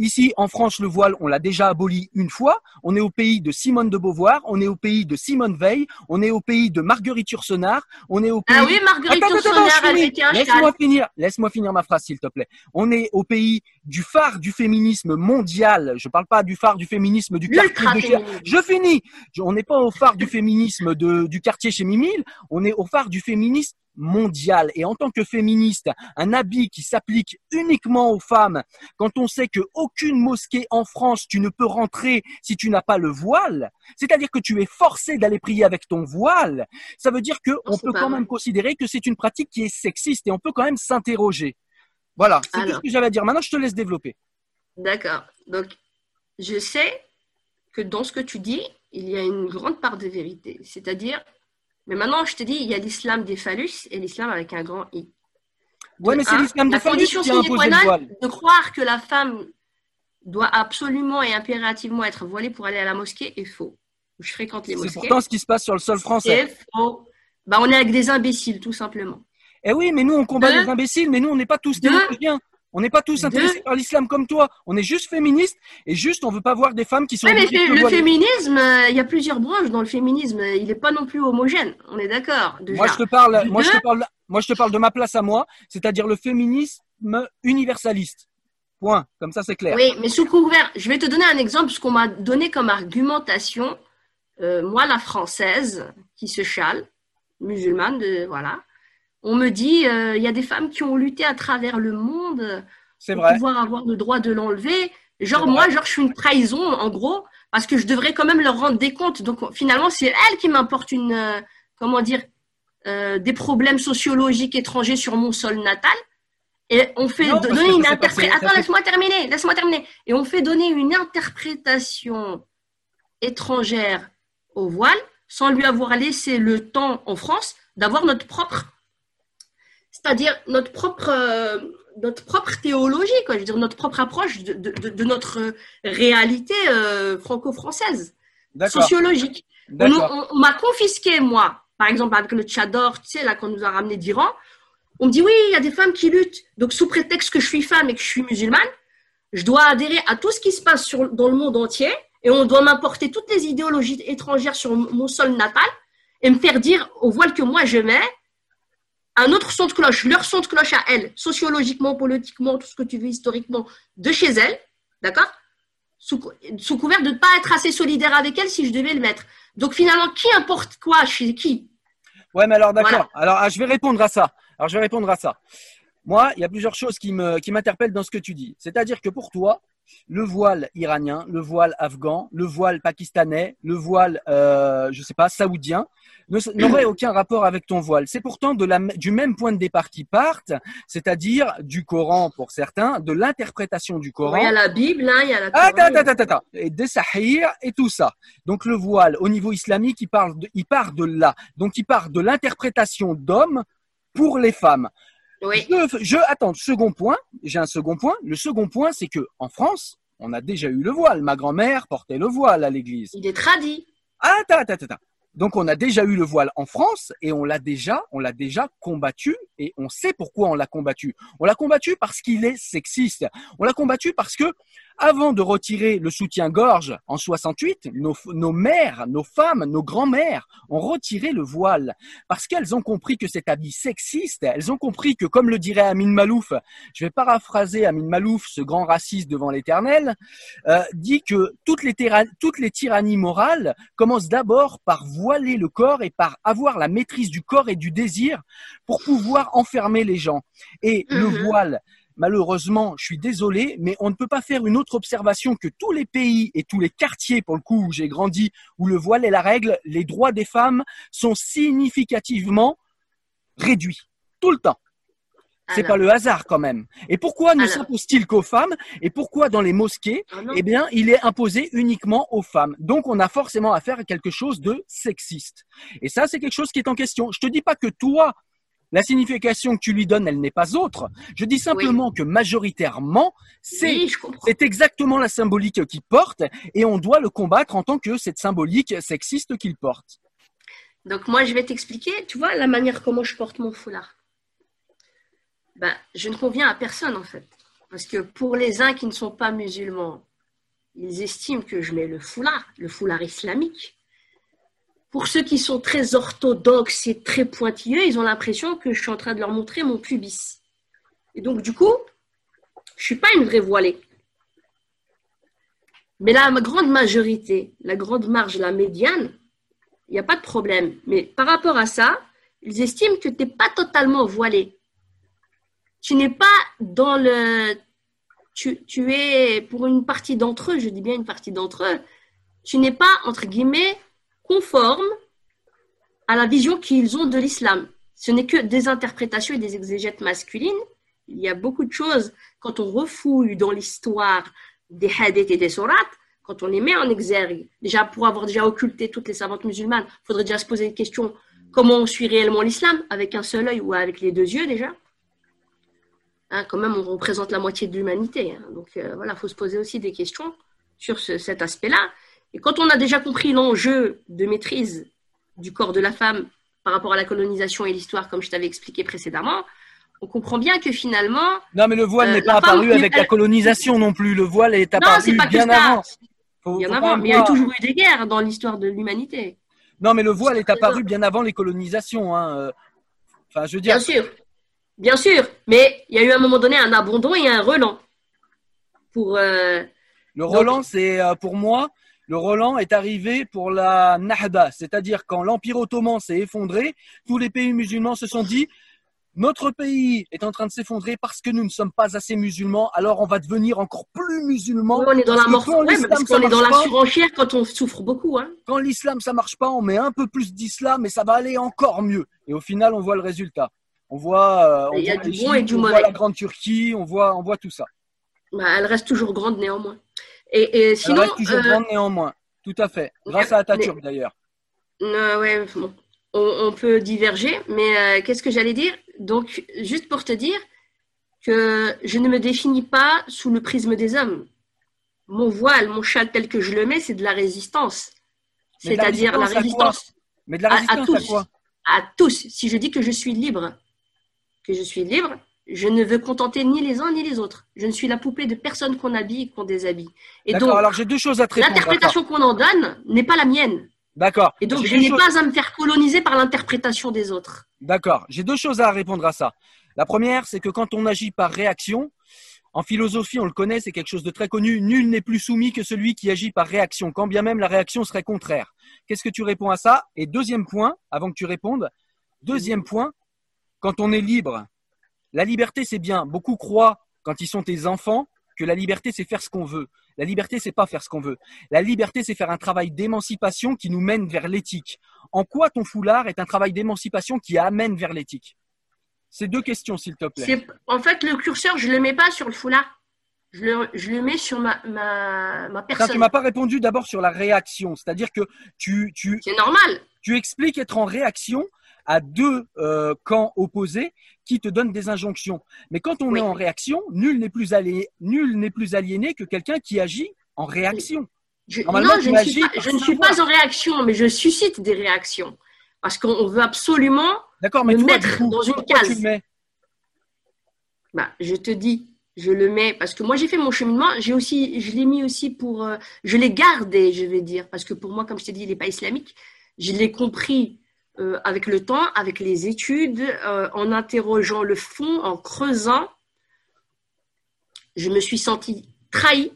Ici, en France, le voile, on l'a déjà aboli une fois. On est au pays de Simone de Beauvoir, on est au pays de Simone Veil, on est au pays de Marguerite Yourcenar, on est au pays... Ah oui, Marguerite un Laisse-moi finir, laisse-moi finir ma phrase, s'il te plaît. On est au pays du phare du féminisme mondial. Je parle pas du phare du féminisme du quartier de Je finis. On n'est pas au phare du féminisme de, du quartier chez Mimile. On est au phare du féminisme mondiale. Et en tant que féministe, un habit qui s'applique uniquement aux femmes, quand on sait que aucune mosquée en France, tu ne peux rentrer si tu n'as pas le voile, c'est-à-dire que tu es forcé d'aller prier avec ton voile, ça veut dire qu'on peut quand même considérer que c'est une pratique qui est sexiste et on peut quand même s'interroger. Voilà, c'est tout ce que j'avais à dire. Maintenant, je te laisse développer. D'accord. Donc, je sais que dans ce que tu dis, il y a une grande part de vérité. C'est-à-dire, mais maintenant, je te dis, il y a l'islam des phallus et l'islam avec un grand I. Oui, mais c'est l'islam des phallus qui a imposé le voile. De croire que la femme doit absolument et impérativement être voilée pour aller à la mosquée est faux. Je fréquente les mosquées. C'est pourtant ce qui se passe sur le sol français. C'est faux. Bah, on est avec des imbéciles, tout simplement. Eh oui, mais nous, on combat les imbéciles, mais nous, on n'est pas tous des bien. On n'est pas tous intéressés par l'islam comme toi. On est juste féministes et juste on veut pas voir des femmes qui sont. mais le féminisme, euh, il y a plusieurs branches dans le féminisme. Il n'est pas non plus homogène. On est d'accord. Moi je te parle, moi je te parle, moi je te parle de ma place à moi, c'est-à-dire le féminisme universaliste. Point. Comme ça c'est clair. Oui, mais sous couvert, je vais te donner un exemple, ce qu'on m'a donné comme argumentation. Euh, moi, la française qui se chale, musulmane, de, voilà on me dit, euh, il y a des femmes qui ont lutté à travers le monde pour pouvoir avoir le droit de l'enlever. Genre, moi, genre, je suis une trahison, en gros, parce que je devrais quand même leur rendre des comptes. Donc, finalement, c'est elle qui m'importe une, euh, comment dire, euh, des problèmes sociologiques étrangers sur mon sol natal. Et on fait donner une interprétation. Attends, laisse-moi terminer, laisse-moi terminer. Et on fait donner une interprétation étrangère au voile sans lui avoir laissé le temps en France d'avoir notre propre c'est-à-dire notre propre, euh, notre propre théologie, quoi, je veux dire, notre propre approche de, de, de notre réalité euh, franco-française, sociologique. On, m'a confisqué, moi, par exemple, avec le tchador, tu sais, là, qu'on nous a ramené d'Iran. On me dit, oui, il y a des femmes qui luttent. Donc, sous prétexte que je suis femme et que je suis musulmane, je dois adhérer à tout ce qui se passe sur, dans le monde entier et on doit m'importer toutes les idéologies étrangères sur mon sol natal et me faire dire au voile que moi je mets un autre son de cloche, leur son de cloche à elles, sociologiquement, politiquement, tout ce que tu veux historiquement, de chez elles, d'accord? Sous, couvert de ne pas être assez solidaire avec elles si je devais le mettre. Donc finalement, qui importe quoi chez qui? Ouais, mais alors d'accord. Alors ah, je vais répondre à ça. Alors je vais répondre à ça. Moi, il y a plusieurs choses qui m'interpellent dans ce que tu dis. C'est-à-dire que pour toi, le voile iranien, le voile afghan, le voile pakistanais, le voile, euh, je sais pas, saoudien, n'aurait aucun rapport avec ton voile. C'est pourtant de la, du même point de départ qui partent, c'est-à-dire du Coran pour certains, de l'interprétation du Coran. Il y a la Bible, hein, il y a la Attends, attends, attends, et des Sahir et tout ça. Donc le voile, au niveau islamique, il, parle de, il part de là. Donc il part de l'interprétation d'hommes pour les femmes. Oui. Je, je, attends, second point, j'ai un second point. Le second point, c'est que en France, on a déjà eu le voile. Ma grand-mère portait le voile à l'église. Il est tradit. Attends, attends, attends. Donc on a déjà eu le voile en France et on l'a déjà, on l'a déjà combattu et on sait pourquoi on l'a combattu. On l'a combattu parce qu'il est sexiste. On l'a combattu parce que avant de retirer le soutien-gorge en 68, nos, nos mères, nos femmes, nos grands-mères ont retiré le voile parce qu'elles ont compris que cet habit sexiste, elles ont compris que, comme le dirait Amin Malouf, je vais paraphraser Amin Malouf, ce grand raciste devant l'éternel, euh, dit que toutes les, toutes les tyrannies morales commencent d'abord par voiler le corps et par avoir la maîtrise du corps et du désir pour pouvoir enfermer les gens. Et le mhm. voile, malheureusement, je suis désolé, mais on ne peut pas faire une autre observation que tous les pays et tous les quartiers, pour le coup, où j'ai grandi, où le voile est la règle, les droits des femmes sont significativement réduits. Tout le temps. C'est pas le hasard quand même. Et pourquoi ne s'impose-t-il qu'aux femmes Et pourquoi dans les mosquées, Ah eh bien, il est imposé uniquement aux femmes? Donc, on a forcément affaire à quelque chose de sexiste. Et ça, c'est quelque chose qui est en question. Je te dis pas que toi, la signification que tu lui donnes, elle n'est pas autre. Je dis simplement que majoritairement, c'est Oui, exactement la symbolique qu'il porte et on doit le combattre en tant que cette symbolique sexiste qu'il porte. Donc moi, je vais t'expliquer, tu vois, la manière comment je porte mon foulard. Ben, je ne conviens à personne en fait. Parce que pour les uns qui ne sont pas musulmans, ils estiment que je mets le foulard, le foulard islamique. Pour ceux qui sont très orthodoxes et très pointilleux, ils ont l'impression que je suis en train de leur montrer mon pubis. Et donc du coup, je suis pas une vraie voilée. Mais la grande majorité, la grande marge, la médiane, il n'y a pas de problème. Mais par rapport à ça, ils estiment que tu n'es pas totalement voilé. Tu n'es pas dans le... Tu, es, pour une partie d'entre eux, je dis bien une partie d'entre eux, tu n'es pas, entre guillemets, conforme à la vision qu'ils ont de l'islam. Ce n'est que des interprétations et des exégètes masculines. Il y a beaucoup de choses, quand on refouille dans l'histoire des hadiths et des sourates, quand on les met en exergue, déjà pour avoir déjà occulté toutes les savantes musulmanes, il faudrait déjà se poser une question comment on suit réellement l'islam Avec un seul œil ou avec les deux yeux déjà? Hein, Quand même, on représente la moitié de l'humanité. hein. Donc euh, voilà, il faut se poser aussi des questions sur ce- cet aspect-là. Et quand on a déjà compris l'enjeu de maîtrise du corps de la femme par rapport à la colonisation et l'histoire, comme je t'avais expliqué précédemment, on comprend bien que finalement, Non, mais le voile Euh, n'est pas femme, apparu elle- avec la colonisation non plus. Le voile est apparu pas bien avant. Faut- Bien faut avant, mais il y a toujours eu des guerres dans l'histoire de l'humanité. Non, mais le voile est apparu bien avant les colonisations. Hein. euh. Enfin, je veux dire, Bien sûr, bien sûr, mais il y a eu à un moment donné un abandon et un relan. Pour, euh, le Roland, c'est euh, pour moi, le Roland est arrivé pour la Nahda, c'est-à-dire quand l'Empire ottoman s'est effondré, tous les pays musulmans se sont dit notre pays est en train de s'effondrer parce que nous ne sommes pas assez musulmans, alors on va devenir encore plus musulmans. on est dans la mort, ouais, parce qu'on est dans la surenchère quand on souffre beaucoup. Hein. quand l'islam ça marche pas, on met un peu plus d'islam et ça va aller encore mieux. Et au final, on voit le résultat. On voit, on Il y a voit du l'Égypte, bon et du on mauvais. voit la Grande Turquie, on voit, on voit tout ça. Bah, elle reste toujours grande néanmoins. Et, et Elle sinon, reste toujours euh, grande néanmoins. Tout à fait. Grâce à Atatürk d'ailleurs. euh, ouais, bon, on, on peut diverger, mais euh, qu'est-ce que j'allais dire? Donc, juste pour te dire que je ne me définis pas sous le prisme des hommes. Mon voile, mon châle tel que je le mets, c'est de la résistance. C'est-à-dire la résistance à Mais de la à- à résistance à, tous. quoi? À tous. Si je dis que je suis libre, que je suis libre, je ne veux contenter ni les uns ni les autres. Je ne suis la poupée de personne qu'on habille et qu'on déshabille. Et D'accord, donc, alors j'ai deux choses à te répondre. l'interprétation qu'on en donne n'est pas la mienne. D'accord. Et donc, je n'ai choses- pas à me faire coloniser par l'interprétation des autres. D'accord. J'ai deux choses à répondre à ça. La première, c'est que quand on agit par réaction, en philosophie, on le connaît, c'est quelque chose de très connu. Nul n'est plus soumis que celui qui agit par réaction, quand bien même la réaction serait contraire. Qu'est-ce que tu réponds à ça? Et deuxième point, avant que tu répondes, deuxième point, quand on est libre, la liberté c'est bien. Beaucoup croient, quand ils sont tes enfants, que la liberté c'est faire ce qu'on veut. La liberté c'est pas faire ce qu'on veut. La liberté c'est faire un travail d'émancipation qui nous mène vers l'éthique. En quoi ton foulard est un travail d'émancipation qui amène vers l'éthique? Ces deux questions, s'il te plaît. En fait, le curseur, je ne le mets pas sur le foulard. Je le, je le mets sur ma, ma, ma Attends, personne. tu m'as pas répondu d'abord sur la réaction, c'est-à-dire que tu, tu, C'est normal. tu expliques être en réaction à deux euh, camps opposés qui te donnent des injonctions. Mais quand on Oui. est en réaction, nul n'est plus, allé, nul n'est plus aliéné que quelqu'un qui agit en réaction. Je, non, je ne, suis pas, par je ne suis savoir. pas en réaction, mais je suscite des réactions. Parce qu'on veut absolument D'accord, mais Me toi, mettre coup, dans une case. tu le mets? Bah, je te dis, je le mets parce que moi j'ai fait mon cheminement. J'ai aussi, je l'ai mis aussi pour, euh, je l'ai gardé, je vais dire, parce que pour moi, comme je t'ai dit, il n'est pas islamique. Je l'ai compris euh, avec le temps, avec les études, euh, en interrogeant le fond, en creusant. Je me suis sentie trahie.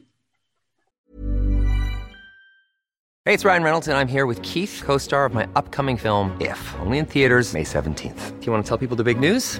Hey, it's Ryan Reynolds, and I'm here with Keith, co star of my upcoming film, If, only in theaters, May 17th. Do you want to tell people the big news?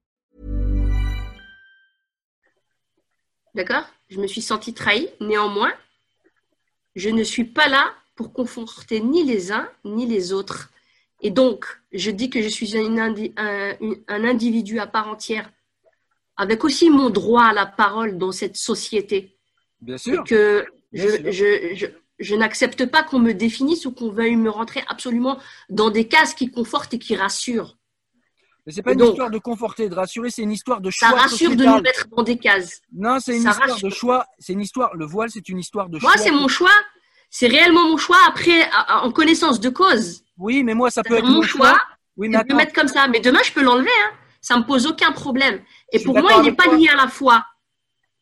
D'accord? Je me suis sentie trahie. Néanmoins, je ne suis pas là pour conforter ni les uns ni les autres. Et donc, je dis que je suis indi- un, individu à part entière, avec aussi mon droit à la parole dans cette société. Bien Et sûr. que Bien je, sûr. je, je, je n'accepte pas qu'on me définisse ou qu'on veuille me rentrer absolument dans des cases qui confortent et qui rassurent. Mais c'est pas une Donc- histoire de conforter, de rassurer, c'est une histoire de choix Ça rassure de nous mettre dans des cases. Non, c'est une ça histoire rassure. de choix. C'est une histoire. Le voile, c'est une histoire de Moi, choix. c'est mon choix. C'est réellement mon choix après, en connaissance de cause. Oui, mais moi, ça peut être mon choix. choix. Oui, mais de attends. mettre comme ça. Mais demain, je peux l'enlever. Hein. Ça me pose aucun problème. Et pour moi, il n'est pas lié à la foi.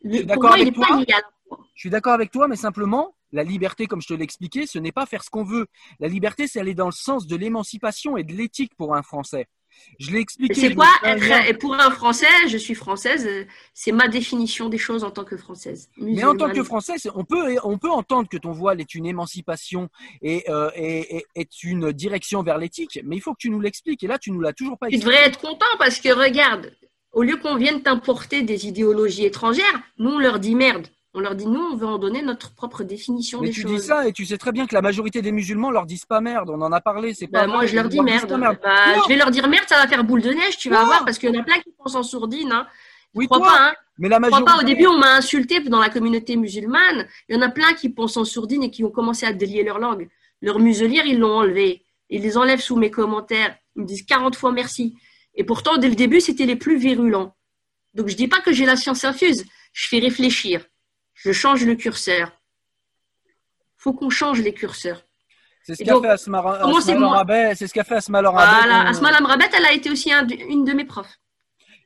Le- Je suis pour d'accord moi, il avec n'est pas toi. lié à la foi. Je suis d'accord avec toi, mais simplement, la liberté, comme je te l'ai expliqué, ce n'est pas faire ce qu'on veut. La liberté, c'est aller dans le sens de l'émancipation et de l'éthique pour un Français. Je l'ai expliqué. C'est quoi être, pour un Français, je suis française, c'est ma définition des choses en tant que Française. Mais en tant que Musulmane. Français, c'est- on peut, on peut entendre que ton voile est une émancipation et, euh, et- et- est une direction vers l'éthique, mais il faut que tu nous l'expliques. Et là, tu nous l'as toujours pas Tu expliqué. devrais être content parce que regarde, au lieu qu'on vienne t'importer des idéologies étrangères, nous on leur dit merde. On leur dit nous on veut en donner notre propre définition Mais des tu choses. dis ça et tu sais très bien que la majorité des musulmans leur disent pas merde. On en a parlé. C'est pas Bah, moi vrai, je leur dis merde. merde. Bah, je vais leur dire merde, ça va faire boule de neige, tu vas voir, parce qu'il y en a plein qui pensent en sourdine. Hein. Oui, Crois toi. pas, hein. Mais la Crois majorité. pas, au début on m'a insulté dans la communauté musulmane. Il y en a plein qui pensent en sourdine et qui ont commencé à délier leur langue. Leur muselière, ils l'ont enlevé. Ils les enlèvent sous mes commentaires. Ils me disent 40 fois merci. Et pourtant, dès le début, c'était les plus virulents. Donc je dis pas que j'ai la science infuse. Je fais réfléchir. Je change le curseur. Faut qu'on change les curseurs. C'est ce Et qu'a fait Asma, Rabet, C'est ce qu'a fait Asma Rabet. Voilà. qu'on- Asma Lamrabet, elle a été aussi un- une de mes profs.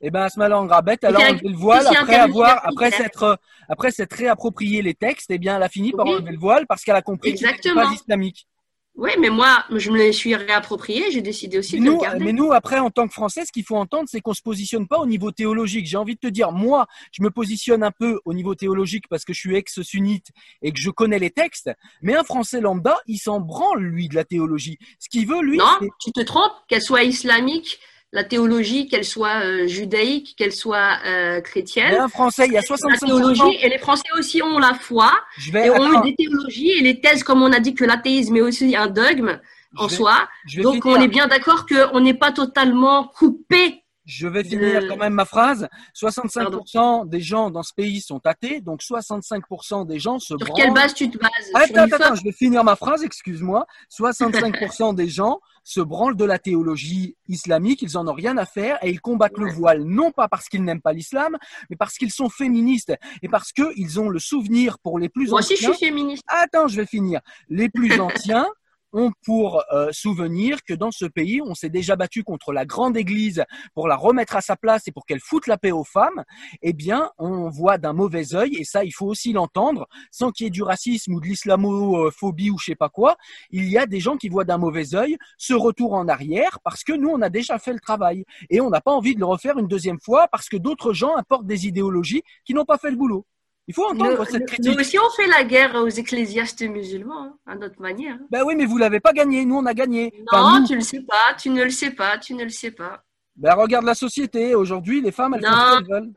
Eh ben, Asma Rabet, elle a Et enlevé le voile après avoir, après s'être, après s'être réapproprié les textes. Eh bien, elle a fini par Oui. enlever le voile parce qu'elle a compris qu'il n'était Exactement. pas islamique. Oui, mais moi, je me les suis réapproprié. J'ai décidé aussi Mais de nous, le garder. mais nous, après, en tant que Français, ce qu'il faut entendre, c'est qu'on se positionne pas au niveau théologique. J'ai envie de te dire, moi, je me positionne un peu au niveau théologique parce que je suis ex-sunnite et que je connais les textes. Mais un Français lambda, il s'en branle, lui, de la théologie. Ce qu'il veut, lui, Non, tu te trompes, qu'elle soit islamique, la théologie, qu'elle soit euh, judaïque, qu'elle soit euh, chrétienne. un Français, il y a La 65%. théologie, et les Français aussi ont la foi, Je vais, et ont attends, eu des théologies, et les thèses, comme on a dit que l'athéisme est aussi un dogme en vais- soi. Donc on est bien d'accord qu'on n'est pas totalement coupé. Je vais finir de- quand même ma phrase. 65% des gens dans ce pays sont athées, donc 65% des gens se Sur branlent. quelle base tu te bases? Attends, attends, attends, je vais finir ma phrase, excuse-moi. 65% des gens se branlent de la théologie islamique, ils en ont rien à faire et ils combattent le voile, non pas parce qu'ils n'aiment pas l'islam, mais parce qu'ils sont féministes et parce qu'ils ont le souvenir pour les plus Moi aussi, je anciens. suis féministe. Attends, je vais finir. Les plus anciens ont pour euh, souvenir que dans ce pays, on s'est déjà battu contre la grande église pour la remettre à sa place et pour qu'elle foute la paix aux femmes. Eh bien, on voit d'un mauvais œil, et ça, il faut aussi l'entendre, sans qu'il y ait du racisme ou de l'islamophobie ou je sais pas quoi. Il y a des gens qui voient d'un mauvais œil ce retour en arrière parce que nous, on a déjà fait le travail et on n'a pas envie de le refaire une deuxième fois parce que d'autres gens apportent des idéologies qui n'ont pas fait le boulot. Il faut entendre Nous, cette critique. nous aussi, on fait la guerre aux ecclésiastes musulmans, hein, à notre manière. Ben oui, mais vous l'avez pas gagné. Nous, on a gagné. Non, Enfin, nous. tu le sais pas, tu ne le sais pas, tu ne le sais pas. Ben regarde la société. Aujourd'hui, les femmes, elles font Non. ce qu'elles veulent.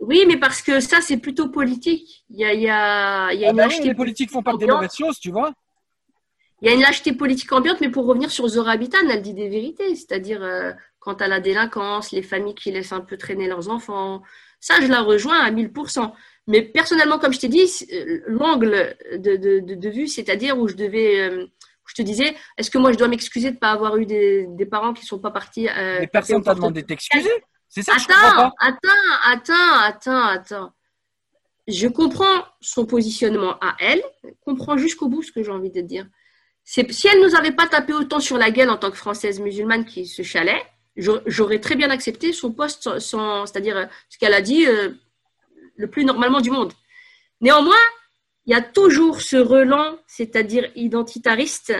Oui, mais parce que ça, c'est plutôt politique. Il y a, il y a, il y a Ah une ben oui, lâcheté les politiques font pas que des mauvaises choses, tu vois. Il y a une lâcheté politique ambiante, mais pour revenir sur Zora Habitan, elle dit des vérités, c'est-à-dire euh, quant à la délinquance, les familles qui laissent un peu traîner leurs enfants. Ça, je la rejoins à 1000%. Mais personnellement, comme je t'ai dit, euh, l'angle de, de, de, vue, c'est-à-dire où je devais, euh, je te disais, est-ce que moi je dois m'excuser de ne pas avoir eu des, des, parents qui ne sont pas partis euh, Mais personne t'a demandé de t'excuser. C'est ça que attends, je pas. Attends, attends, attends, attends. Je comprends son positionnement à elle, comprends jusqu'au bout ce que j'ai envie de dire. Si elle nous avait pas tapé autant sur la gueule en tant que française musulmane qui se chalait, j'aurais très bien accepté son poste, c'est-à-dire ce qu'elle a dit le plus normalement du monde. Néanmoins, il y a toujours ce relan, c'est-à-dire identitariste,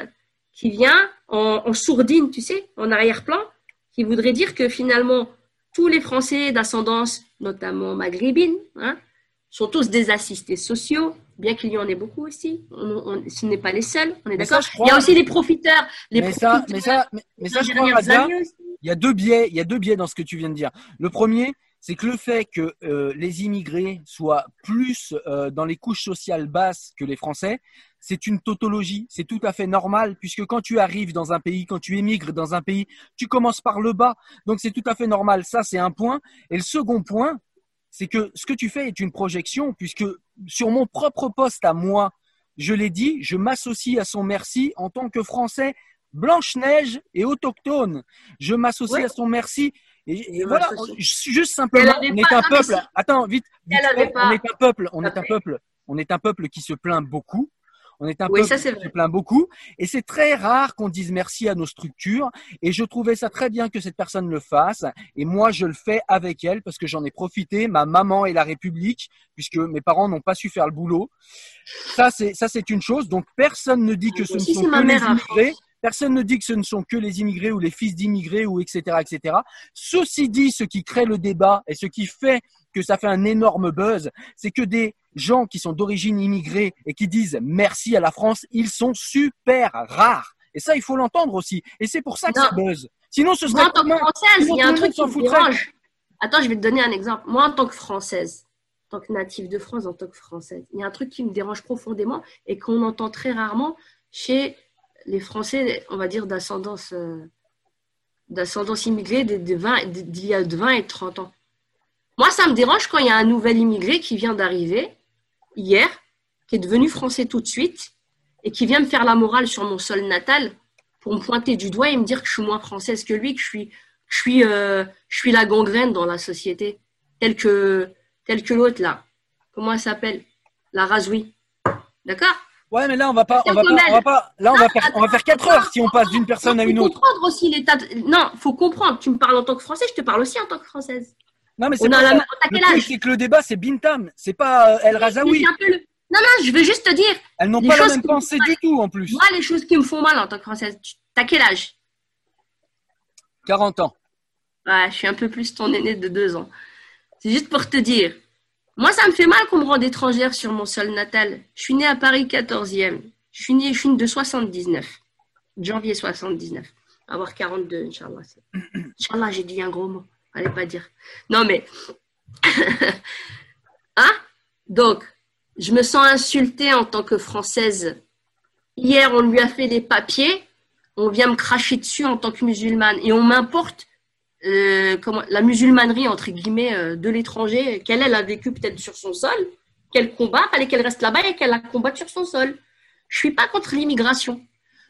qui vient en, sourdine, tu sais, en arrière-plan, qui voudrait dire que finalement, tous les Français d'ascendance, notamment maghrébine, hein, sont tous des assistés sociaux, bien qu'il y en ait beaucoup aussi. ce n'est pas les seuls, on est d'accord. Il y a aussi les profiteurs. Les mais, ça, mais ça, mais, ça, je crois, il y a deux biais, il y a deux biais dans ce que tu viens de dire. Le premier, c'est que le fait que euh, les immigrés soient plus euh, dans les couches sociales basses que les Français, c'est une tautologie, c'est tout à fait normal, puisque quand tu arrives dans un pays, quand tu émigres dans un pays, tu commences par le bas, donc c'est tout à fait normal. Ça, c'est un point. Et le second point, c'est que ce que tu fais est une projection, puisque sur mon propre poste à moi, je l'ai dit, je m'associe à son merci en tant que Français Blanche-Neige et autochtone. Je m'associe à son merci et, voilà, juste simplement, on est un peuple. Attends, vite. on est un peuple. On est un peuple. On est un peuple qui se plaint beaucoup. On est un peuple qui se plaint beaucoup. Et c'est très rare qu'on dise merci à nos structures. Et je trouvais ça très bien que cette personne le fasse. Et moi, je le fais avec elle parce que j'en ai profité. Ma maman et la République, puisque mes parents n'ont pas su faire le boulot. Ça, c'est, ça, c'est une chose. Donc, personne ne dit que ce ne sont que les immigrés. Personne ne dit que ce ne sont que les immigrés ou les fils d'immigrés ou etc., etc. Ceci dit, ce qui crée le débat et ce qui fait que ça fait un énorme buzz, c'est que des gens qui sont d'origine immigrée et qui disent merci à la France, ils sont super rares. Et ça, il faut l'entendre aussi. Et c'est pour ça que ça buzz. Sinon, ce serait Moi, en tant que française, il y a un truc qui me dérange. Attends, je vais te donner un exemple. Moi, en tant que française, en tant que native de France, en tant que française, il y a un truc qui me dérange profondément et qu'on entend très rarement chez les Français, on va dire, d'ascendance euh, d'ascendance immigrée d'il y a 20 et 30 ans. Moi, ça me dérange quand il y a un nouvel immigré qui vient d'arriver hier, qui est devenu français tout de suite, et qui vient me faire la morale sur mon sol natal pour me pointer du doigt et me dire que je suis moins française que lui, que je suis, je suis, euh, je suis la gangrène dans la société, telle que, telle que l'autre là. Comment elle s'appelle? La rasoui. D'accord? Ouais, mais là, on va pas, on va pas, on va pas, là, on va faire, on va faire 4 heures si on passe d'une personne à une autre. comprendre aussi l'état Non, faut comprendre. Tu me parles en tant que français, je te parle aussi en tant que française. Non, mais c'est pas la... Le c'est que le débat, c'est Bintam, c'est pas euh, El Razaoui. Non, non, je veux juste te dire. Elles n'ont pas la même pensée du tout, en plus. Moi, les choses qui me font mal en tant que française, t'as quel âge? 40 ans. Ouais, je suis un peu plus ton aîné de 2 ans. C'est juste pour te dire. Moi, ça me fait mal qu'on me rende étrangère sur mon sol natal. Je suis née à Paris 14e. Je suis née, je suis de 79. Janvier 79. Avoir 42, Inch'Allah. Inch'Allah, j'ai dit un gros mot. Allez pas dire. Non, mais. hein? Donc, je me sens insultée en tant que Française. Hier, on lui a fait des papiers. On vient me cracher dessus en tant que musulmane. Et on m'importe euh, comment, la musulmanerie, entre guillemets, euh, de l'étranger, qu'elle elle a vécu peut-être sur son sol, qu'elle combat, fallait qu'elle reste là-bas et qu'elle la combatte sur son sol. Je suis pas contre l'immigration.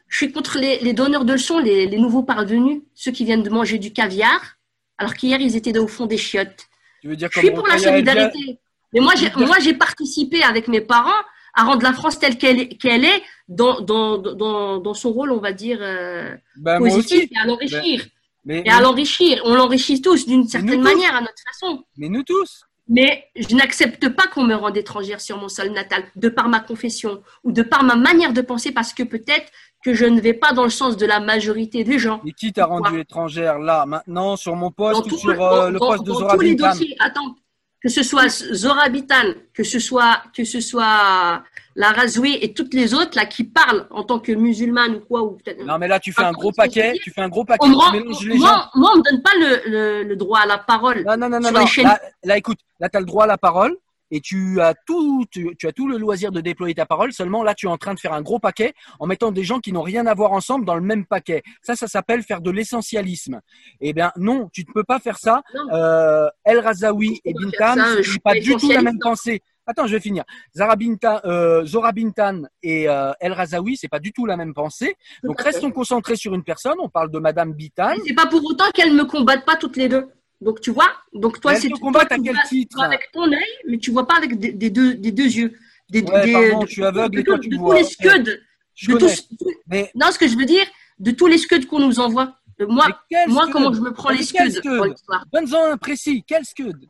Je suis contre les, donneurs de leçons, les, nouveaux parvenus, ceux qui viennent de manger du caviar, alors qu'hier ils étaient au fond des chiottes. je suis pour la solidarité. Mais moi, j'ai, moi, j'ai participé avec mes parents à rendre la France telle qu'elle est, qu'elle est dans, dans, dans, dans, son rôle, on va dire, euh, ben, positif et à l'enrichir et à l'enrichir. On l'enrichit tous d'une certaine manière, à notre façon. Mais nous tous. Mais je n'accepte pas qu'on me rende étrangère sur mon sol natal, de par ma confession ou de par ma manière de penser, parce que peut-être que je ne vais pas dans le sens de la majorité des gens. Et qui t'a rendu étrangère là, maintenant, sur mon poste ou sur euh, le poste de Zora tous les dossiers, attends, que ce soit Zora Bitan, que ce soit, que ce soit la Razoui et toutes les autres là qui parlent en tant que musulmane ou quoi ou peut-être. Non mais là tu fais un gros paquet, tu fais un gros paquet. moi, moi, on me donne pas le, le, droit à la parole. Non non non non. Là, là, écoute, là tu as le droit à la parole et tu as tout, tu, as tout le loisir de déployer ta parole. Seulement là, tu es en train de faire un gros paquet en mettant des gens qui n'ont rien à voir ensemble dans le même paquet. Ça, ça s'appelle faire de l'essentialisme. Eh bien, non, tu ne peux pas faire ça. Euh, El Razaoui et Bintam, c'est pas du tout la même pensée. Attends, je vais finir. Zara Bintan, euh, Zora Bintan et euh, El Razaoui, c'est pas du tout la même pensée. Donc restons concentrés sur une personne. On parle de Madame Bintan. C'est pas pour autant qu'elles ne combattent pas toutes les deux. Donc tu vois, donc toi c'est toi, à tu quel vois- titre tu vois avec ton œil, mais tu vois pas avec des, des deux, des deux yeux. Des, Ouais, des- pardon, de- je suis aveugle et toi, tu de vois. tous les scuds, Je de connais. tous, tous- Mais, non, ce que je veux dire, de tous les scuds qu'on nous envoie. Euh, Moi, moi scud comment je me prends Mais les scuds scud pour l'histoire? Donne-en un précis. Quel scud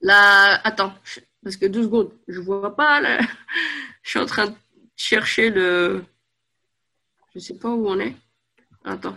Là, attends, parce que deux secondes, je vois pas. Là. Je suis en train de chercher le. Je sais pas où on est. Attends.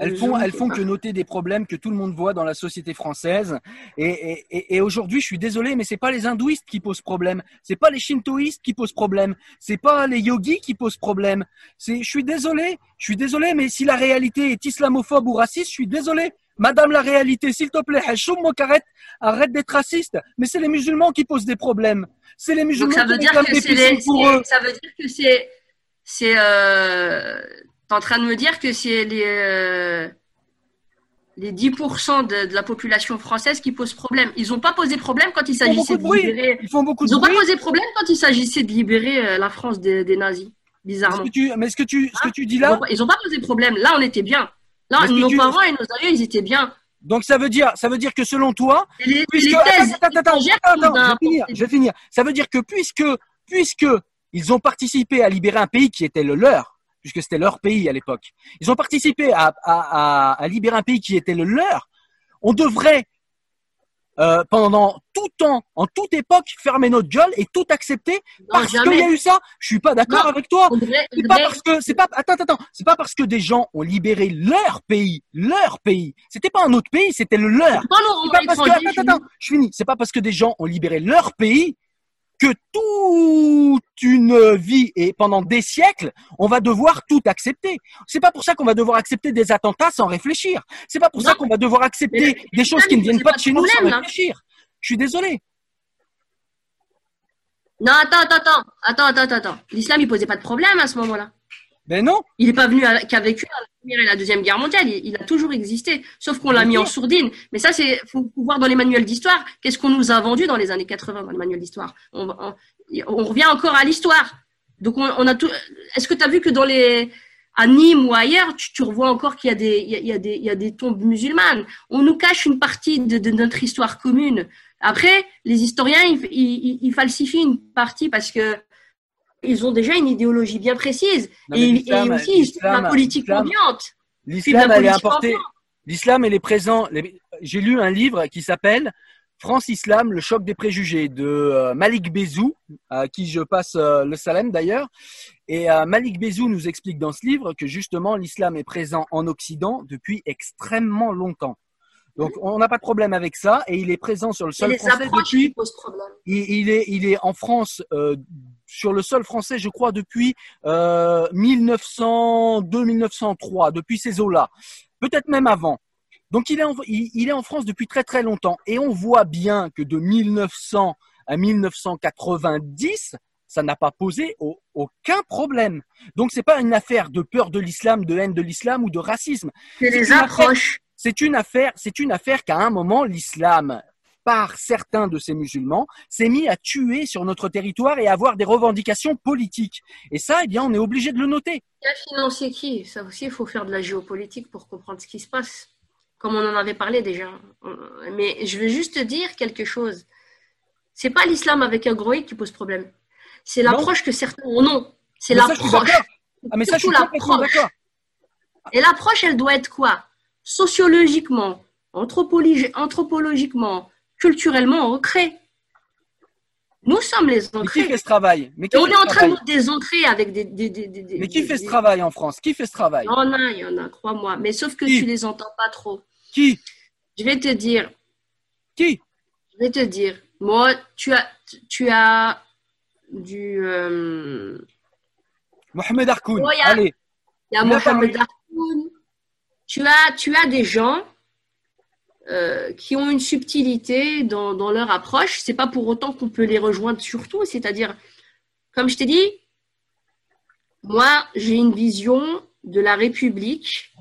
Elles font, elles font que noter des problèmes que tout le monde voit dans la société française. Et, et, et- et aujourd'hui, je suis désolé, mais c'est pas les hindouistes qui posent problème. C'est pas les shintoïstes qui posent problème. C'est pas les yogis qui posent problème. C'est, je suis désolé, je suis désolé, mais si la réalité est islamophobe ou raciste, je suis désolé. Madame la réalité, s'il te plaît, Mokaret, arrête d'être raciste. Mais c'est les musulmans qui posent des problèmes. C'est les Donc musulmans qui dire que des c'est pour eux. ça veut dire que c'est c'est euh, t'es en train de me dire que c'est les euh, les 10% de, de la population française qui posent problème. Ils n'ont pas posé problème quand il Ils s'agissait de libérer. Ils font beaucoup Ils de n'ont pas posé problème quand il s'agissait de libérer euh, la France des, des nazis. Ce Bizarrement. que tu, mais ce que tu, ce que tu dis Ils là, n'ont pas, ils ont pas posé problème. Là, on était bien. Que nos tu- parents et nos aïeux, ils étaient bien. donc ça veut dire, ça veut dire que selon toi, les, puisque les attends, thèses attends, attends, je vais finir, je vais finir. Ça veut dire que puisque, puisque ils ont participé à libérer un pays qui était le leur, puisque c'était leur pays à l'époque, ils ont participé à, à, à, à libérer un pays qui était le leur, on devrait euh, pendant tout temps, en toute époque, fermer notre gueule et tout accepter Non, parce qu'il y a eu ça. Je suis pas d'accord avec toi. C'est pas parce que c'est pas attends attends c'est pas parce que des gens ont libéré leur pays leur pays. C'était pas un autre pays c'était le leur. Pas pas parce que attends attends je finis. C'est pas parce que des gens ont libéré leur pays que toute une vie et pendant des siècles on va devoir tout accepter c'est pas pour ça qu'on va devoir accepter des attentats sans réfléchir c'est pas pour ça qu'on va devoir accepter Mais- des choses qui ne viennent pas de chez nous sans là. réfléchir je suis désolé Non, attends, attends, attends, attends, attends, attends. L'islam, il posait pas de problème à ce moment-là. Ben non Il n'est pas venu à- qu'à vécu la Première et la Deuxième Guerre mondiale. Il, il a toujours existé. Sauf qu'on l'a mis en sourdine. Mais ça, c'est, faut, voir dans les manuels d'histoire. Qu'est-ce qu'on nous a vendu dans les années 80 dans les manuels d'histoire? On, va- on, on revient encore à l'histoire. Donc, on, on a tout, est-ce que tu as vu que dans les, à Nîmes ou ailleurs, tu, tu revois encore qu'il y a des, il y a, il y a des, il y a des tombes musulmanes? On nous cache une partie de, de notre histoire commune. Après, les historiens, ils, ils, ils falsifient une partie parce que ils ont déjà une idéologie bien précise. Non, et, aussi, ils l'islam- la politique ambiante. l'islam la elle est importée. L'islam, elle est présent. J'ai lu un livre qui s'appelle France Islam, le choc des préjugés de euh, Malik Bezou, à qui je passe euh, le salam d'ailleurs. Et euh, Malik Bezou nous explique dans ce livre que justement l'islam est présent en Occident depuis extrêmement longtemps. Donc on n'a pas de problème avec ça et il est présent sur le sol les français depuis il, il est, il est en France, euh, sur le sol français, je crois, depuis euh, 1902-1903, depuis ces eaux-là. Peut-être même avant. Donc il est, en, il, il est en France depuis très très longtemps. Et on voit bien que de 1900 à 1990, ça n'a pas posé au- aucun problème. Donc c'est pas une affaire de peur de l'islam, de haine de l'islam ou de racisme. C'est les approches. C'est une affaire, c'est une affaire qu'à un moment l'islam, par certains de ces musulmans, s'est mis à tuer sur notre territoire et à avoir des revendications politiques. Et ça, eh bien, on est obligé de le noter. Qui a financé qui Ça aussi, il faut faire de la géopolitique pour comprendre ce qui se passe. Comme on en avait parlé déjà. Mais je veux juste te dire quelque chose. C'est pas l'islam avec un gros I qui pose problème. C'est Non. l'approche que certains ont. C'est je suis l'approche. Ah, mais ça, je suis d'accord. Et l'approche, elle doit être quoi? Sociologiquement, anthropologi- anthropologiquement, culturellement ancrée. Nous sommes les Mais qui ancrés. fait ce travail? Mais qui on est en train de nous désancrer avec des. des, des, des- des- Mais qui fait ce travail en France? Qui fait ce travail? Il y en a, il y en a, crois-moi. Mais sauf que Qui? tu les entends pas trop. Qui? Je vais te dire, Qui? Je vais te dire. Moi, tu as, tu as du. euh, Mohamed Harkoun. Oh, y a- Allez, Il y a Mohamed parlé. Tu as, tu as des gens euh, qui ont une subtilité dans, dans leur approche. C'est pas pour autant qu'on peut les rejoindre sur tout. C'est-à-dire, comme je t'ai dit, moi, j'ai une vision de la République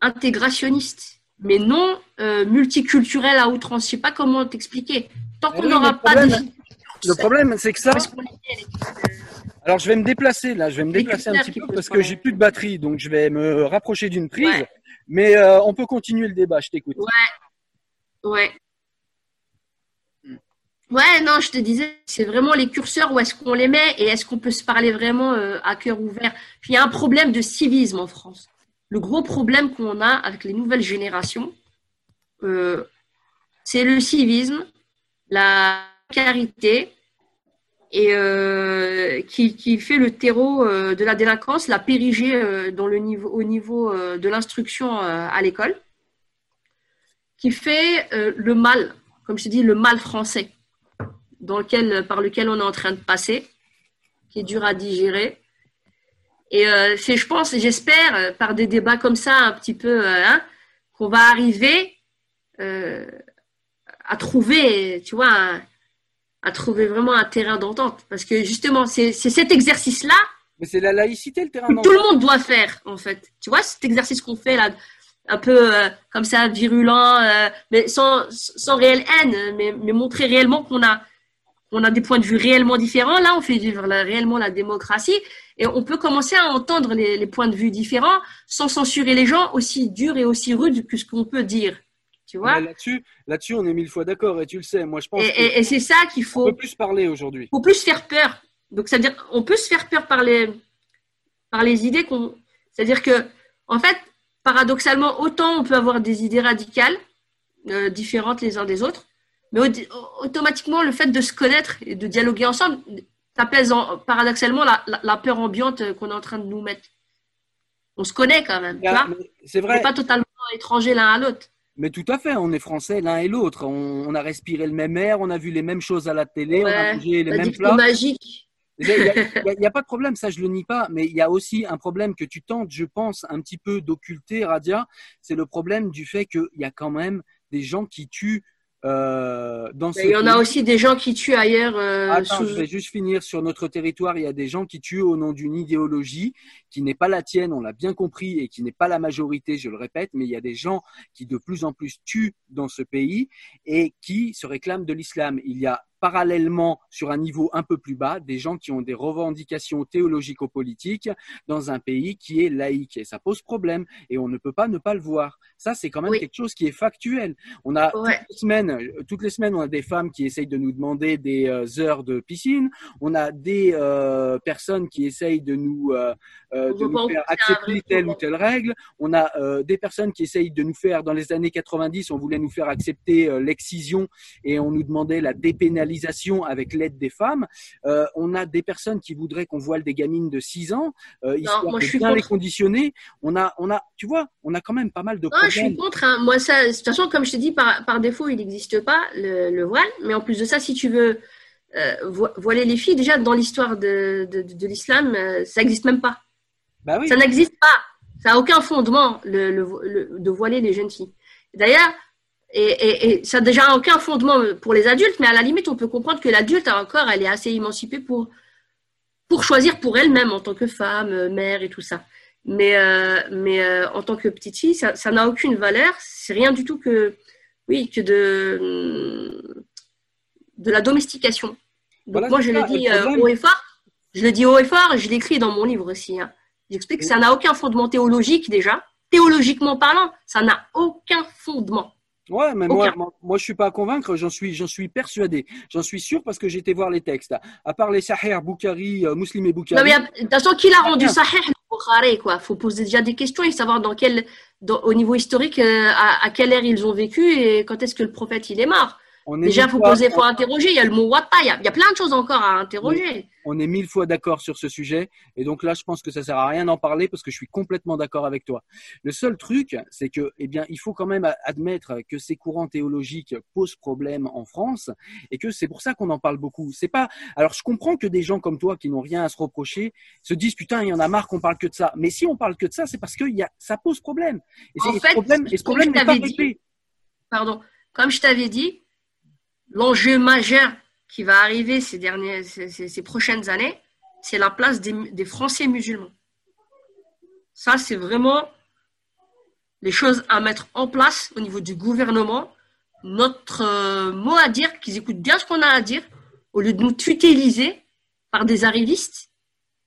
intégrationniste, mais non euh, multiculturelle à outrance. Je sais pas comment t'expliquer. tant qu'on n'aura pas problème- de. Le problème, c'est que ça. Euh, Alors, je vais me déplacer là, je vais me déplacer un petit peu parce que j'ai plus de batterie, donc je vais me rapprocher d'une prise. Ouais. Mais euh, on peut continuer le débat, je t'écoute. Ouais. Ouais, non, je te disais, c'est vraiment les curseurs, où est-ce qu'on les met et est-ce qu'on peut se parler vraiment euh, à cœur ouvert. Il y a un problème de civisme en France. Le gros problème qu'on a avec les nouvelles générations, euh, c'est le civisme, la carité, et euh, qui, fait le terreau euh, de la délinquance, la périgée euh, dans le niveau, au niveau de l'instruction à l'école, qui fait le mal, comme je dis, le mal français, dans lequel, par lequel on est en train de passer, qui est dur à digérer. Et c'est, je pense, j'espère, par des débats comme ça, un petit peu, hein, qu'on va arriver à trouver, tu vois, à trouver vraiment un terrain d'entente. Parce que justement, c'est cet exercice-là Mais c'est la laïcité le terrain que tout d'entente. le monde doit faire, en fait. Tu vois, cet exercice qu'on fait là, un peu euh, comme ça, virulent, euh, mais sans, sans réelle haine, mais, mais montrer réellement qu'on a, qu'on a des points de vue réellement différents. Là, on fait vivre la- réellement la démocratie et on peut commencer à entendre les, les points de vue différents sans censurer les gens aussi durs et aussi rudes que ce qu'on peut dire. Tu vois Mais Là-dessus, là-dessus, on est mille fois d'accord et tu le sais. Moi, je pense Et, et- et c'est ça qu'il faut peut plus parler aujourd'hui. faut plus faire peur. Donc, c'est-à-dire, on peut se faire peur par les, par les idées qu'on. C'est-à-dire que, en fait, paradoxalement, autant on peut avoir des idées radicales, euh, différentes les uns des autres, mais au- automatiquement, le fait de se connaître et de dialoguer ensemble, ça pèse en- paradoxalement la, la- la peur ambiante qu'on est en train de nous mettre. On se connaît quand même, C'est On vrai. n'est pas totalement étrangers l'un à l'autre. Mais tout à fait, on est français l'un et l'autre. On, on a respiré le même air, on a vu les mêmes choses à la télé, on a mangé les mêmes plats. magique. Il n'y a, a pas de problème, ça je le nie pas, mais il y a aussi un problème que tu tentes, je pense, un petit peu d'occulter, Radia, c'est le problème du fait qu'il y a quand même des gens qui tuent euh, dans ce Il y en a aussi des gens qui tuent ailleurs. euh, Attends, sous- je vais juste finir. Sur notre territoire, il y a des gens qui tuent au nom d'une idéologie qui n'est pas la tienne, on l'a bien compris, et qui n'est pas la majorité, je le répète, mais il y a des gens qui de plus en plus tuent dans ce pays et qui se réclament de l'islam. Il y a parallèlement, sur un niveau un peu plus bas, des gens qui ont des revendications théologico-politiques dans un pays qui est laïque. Et ça pose problème. Et on ne peut pas ne pas le voir. Ça, c'est quand même Oui. quelque chose qui est factuel. On a Ouais. toutes les semaines, euh, toutes les semaines, on a des femmes qui essayent de nous demander des euh, heures de piscine. On a des euh, personnes qui essayent de nous, euh, euh, On de nous faire accepter telle ou telle règle. On a euh, des personnes qui essayent de nous faire, dans les années 90, on voulait nous faire accepter euh, l'excision et on nous demandait la dépénalisation avec l'aide des femmes. On a des personnes qui voudraient qu'on voile des gamines de 6 ans, euh, histoire moi, de je suis bien les conditionner. On a, on a, tu vois, on a quand même pas mal de Non, je suis problèmes. contre. hein. Moi, ça, de toute façon, comme je te dis, par, par défaut, il n'existe pas le, le voile. Mais en plus de ça, si tu veux euh, vo- voiler les filles, déjà dans l'histoire de, de, de l'islam, euh, ça n'existe même pas. Bah oui. Ça n'existe pas. Ça n'a aucun fondement le, le, vo- le- de voiler les jeunes filles. D'ailleurs, et, et, et ça n'a déjà aucun fondement pour les adultes, mais à la limite, on peut comprendre que l'adulte, encore, elle est assez émancipée pour, pour choisir pour elle-même en tant que femme, euh, mère et tout ça. Mais, euh, mais euh, en tant que petite fille, ça n'a aucune valeur. C'est rien du tout que, oui, que de, de la domestication. Donc Voilà, moi, je le dis euh, problème- haut et fort. Je le dis haut et fort, je l'écris dans mon livre aussi. hein. J'explique que ça n'a aucun fondement théologique déjà. Théologiquement parlant, ça n'a aucun fondement. Ouais, mais moi, moi, moi, je suis pas à convaincre, j'en suis, j'en suis persuadé. J'en suis sûr parce que j'ai été voir les textes. À part les Sahih, Boukhari, euh, Muslim et Non, Boukhari. mais de toute façon, qui l'a rendu sahih Bukhari, quoi? Faut poser déjà des questions et savoir dans quel, dans- au niveau historique, euh, à, à quelle ère ils ont vécu et quand est-ce que le prophète il est mort. On est Déjà, mille faut poser, faut interroger. Il y a le mot wata, il y a, il y a plein de choses encore à interroger. on est mille fois d'accord sur ce sujet. Et donc là, je pense que ça sert à rien d'en parler parce que je suis complètement d'accord avec toi. Le seul truc, c'est que, eh bien, il faut quand même admettre que ces courants théologiques posent problème en France et que c'est pour ça qu'on en parle beaucoup. C'est pas, alors je comprends que des gens comme toi qui n'ont rien à se reprocher se disent, putain, il y en a marre qu'on parle que de ça. Mais si on parle que de ça, c'est parce que il y a, ça pose problème. Et, En et fait, ce problème, et ce comme problème je n'est pas dit, réglé. Pardon. Comme je t'avais dit, l'enjeu majeur qui va arriver ces, ces, prochaines années, c'est la place des, Français musulmans. Ça, c'est vraiment les choses à mettre en place au niveau du gouvernement notre euh, mot à dire, qu'ils écoutent bien ce qu'on a à dire, au lieu de nous tutiliser par des arrivistes.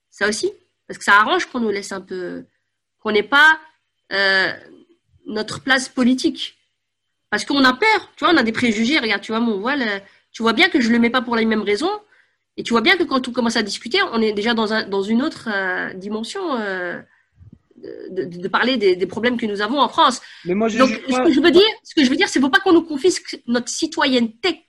Ça aussi, parce que ça arrange qu'on nous laisse un peu, qu'on n'ait pas euh, notre place politique. Parce qu'on a peur, tu vois, on a des préjugés. Regarde, tu vois, mon voile, tu vois bien que je le mets pas pour les mêmes raisons. Et tu vois bien que quand on commence à discuter, on est déjà dans, un, dans une autre euh, dimension euh, de, de, parler des, des, problèmes que nous avons en France. Mais moi, je Donc, ce que je veux dire, ce que je veux dire, c'est faut pas qu'on nous confisque notre citoyenneté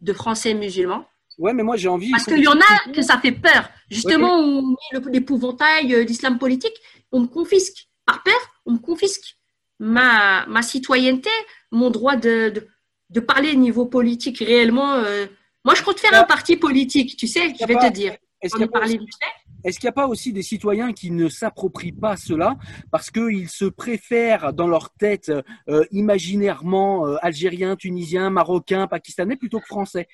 de Français musulmans. Ouais, mais moi j'ai envie. Parce qu'il y en a que ça fait peur. Justement, ouais, mais... on met l'épouvantail euh, d'islam politique, on me confisque. Par peur, on me confisque ma, ma citoyenneté, mon droit de, de, de parler niveau politique réellement. Euh, moi, je compte faire un parti politique, tu sais, je vais pas, te dire. Est-ce qu'il n'y a pas aussi des citoyens qui ne s'approprient pas cela parce qu'ils se préfèrent dans leur tête euh, imaginairement euh, algériens, tunisiens, marocains, pakistanais plutôt que français?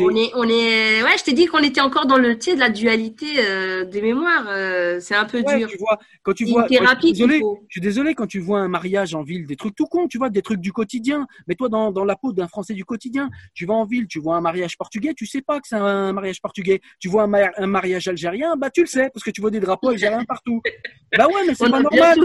On est, on est, ouais, je t'ai dit qu'on était encore dans le, tu sais, de la dualité euh, des mémoires. euh, c'est un peu Ouais, dur. tu vois, quand tu vois, une thérapie je, suis désolé, qu'il faut. je suis désolé quand tu vois un mariage en ville, des trucs tout cons, tu vois, des trucs du quotidien. Mets-toi dans, dans la peau d'un Français du quotidien. Tu vas en ville, tu vois un mariage portugais, tu sais pas que c'est un mariage portugais. Tu vois un mariage algérien, bah tu le sais parce que tu vois des drapeaux algériens partout. Bah ouais, mais c'est pas normal.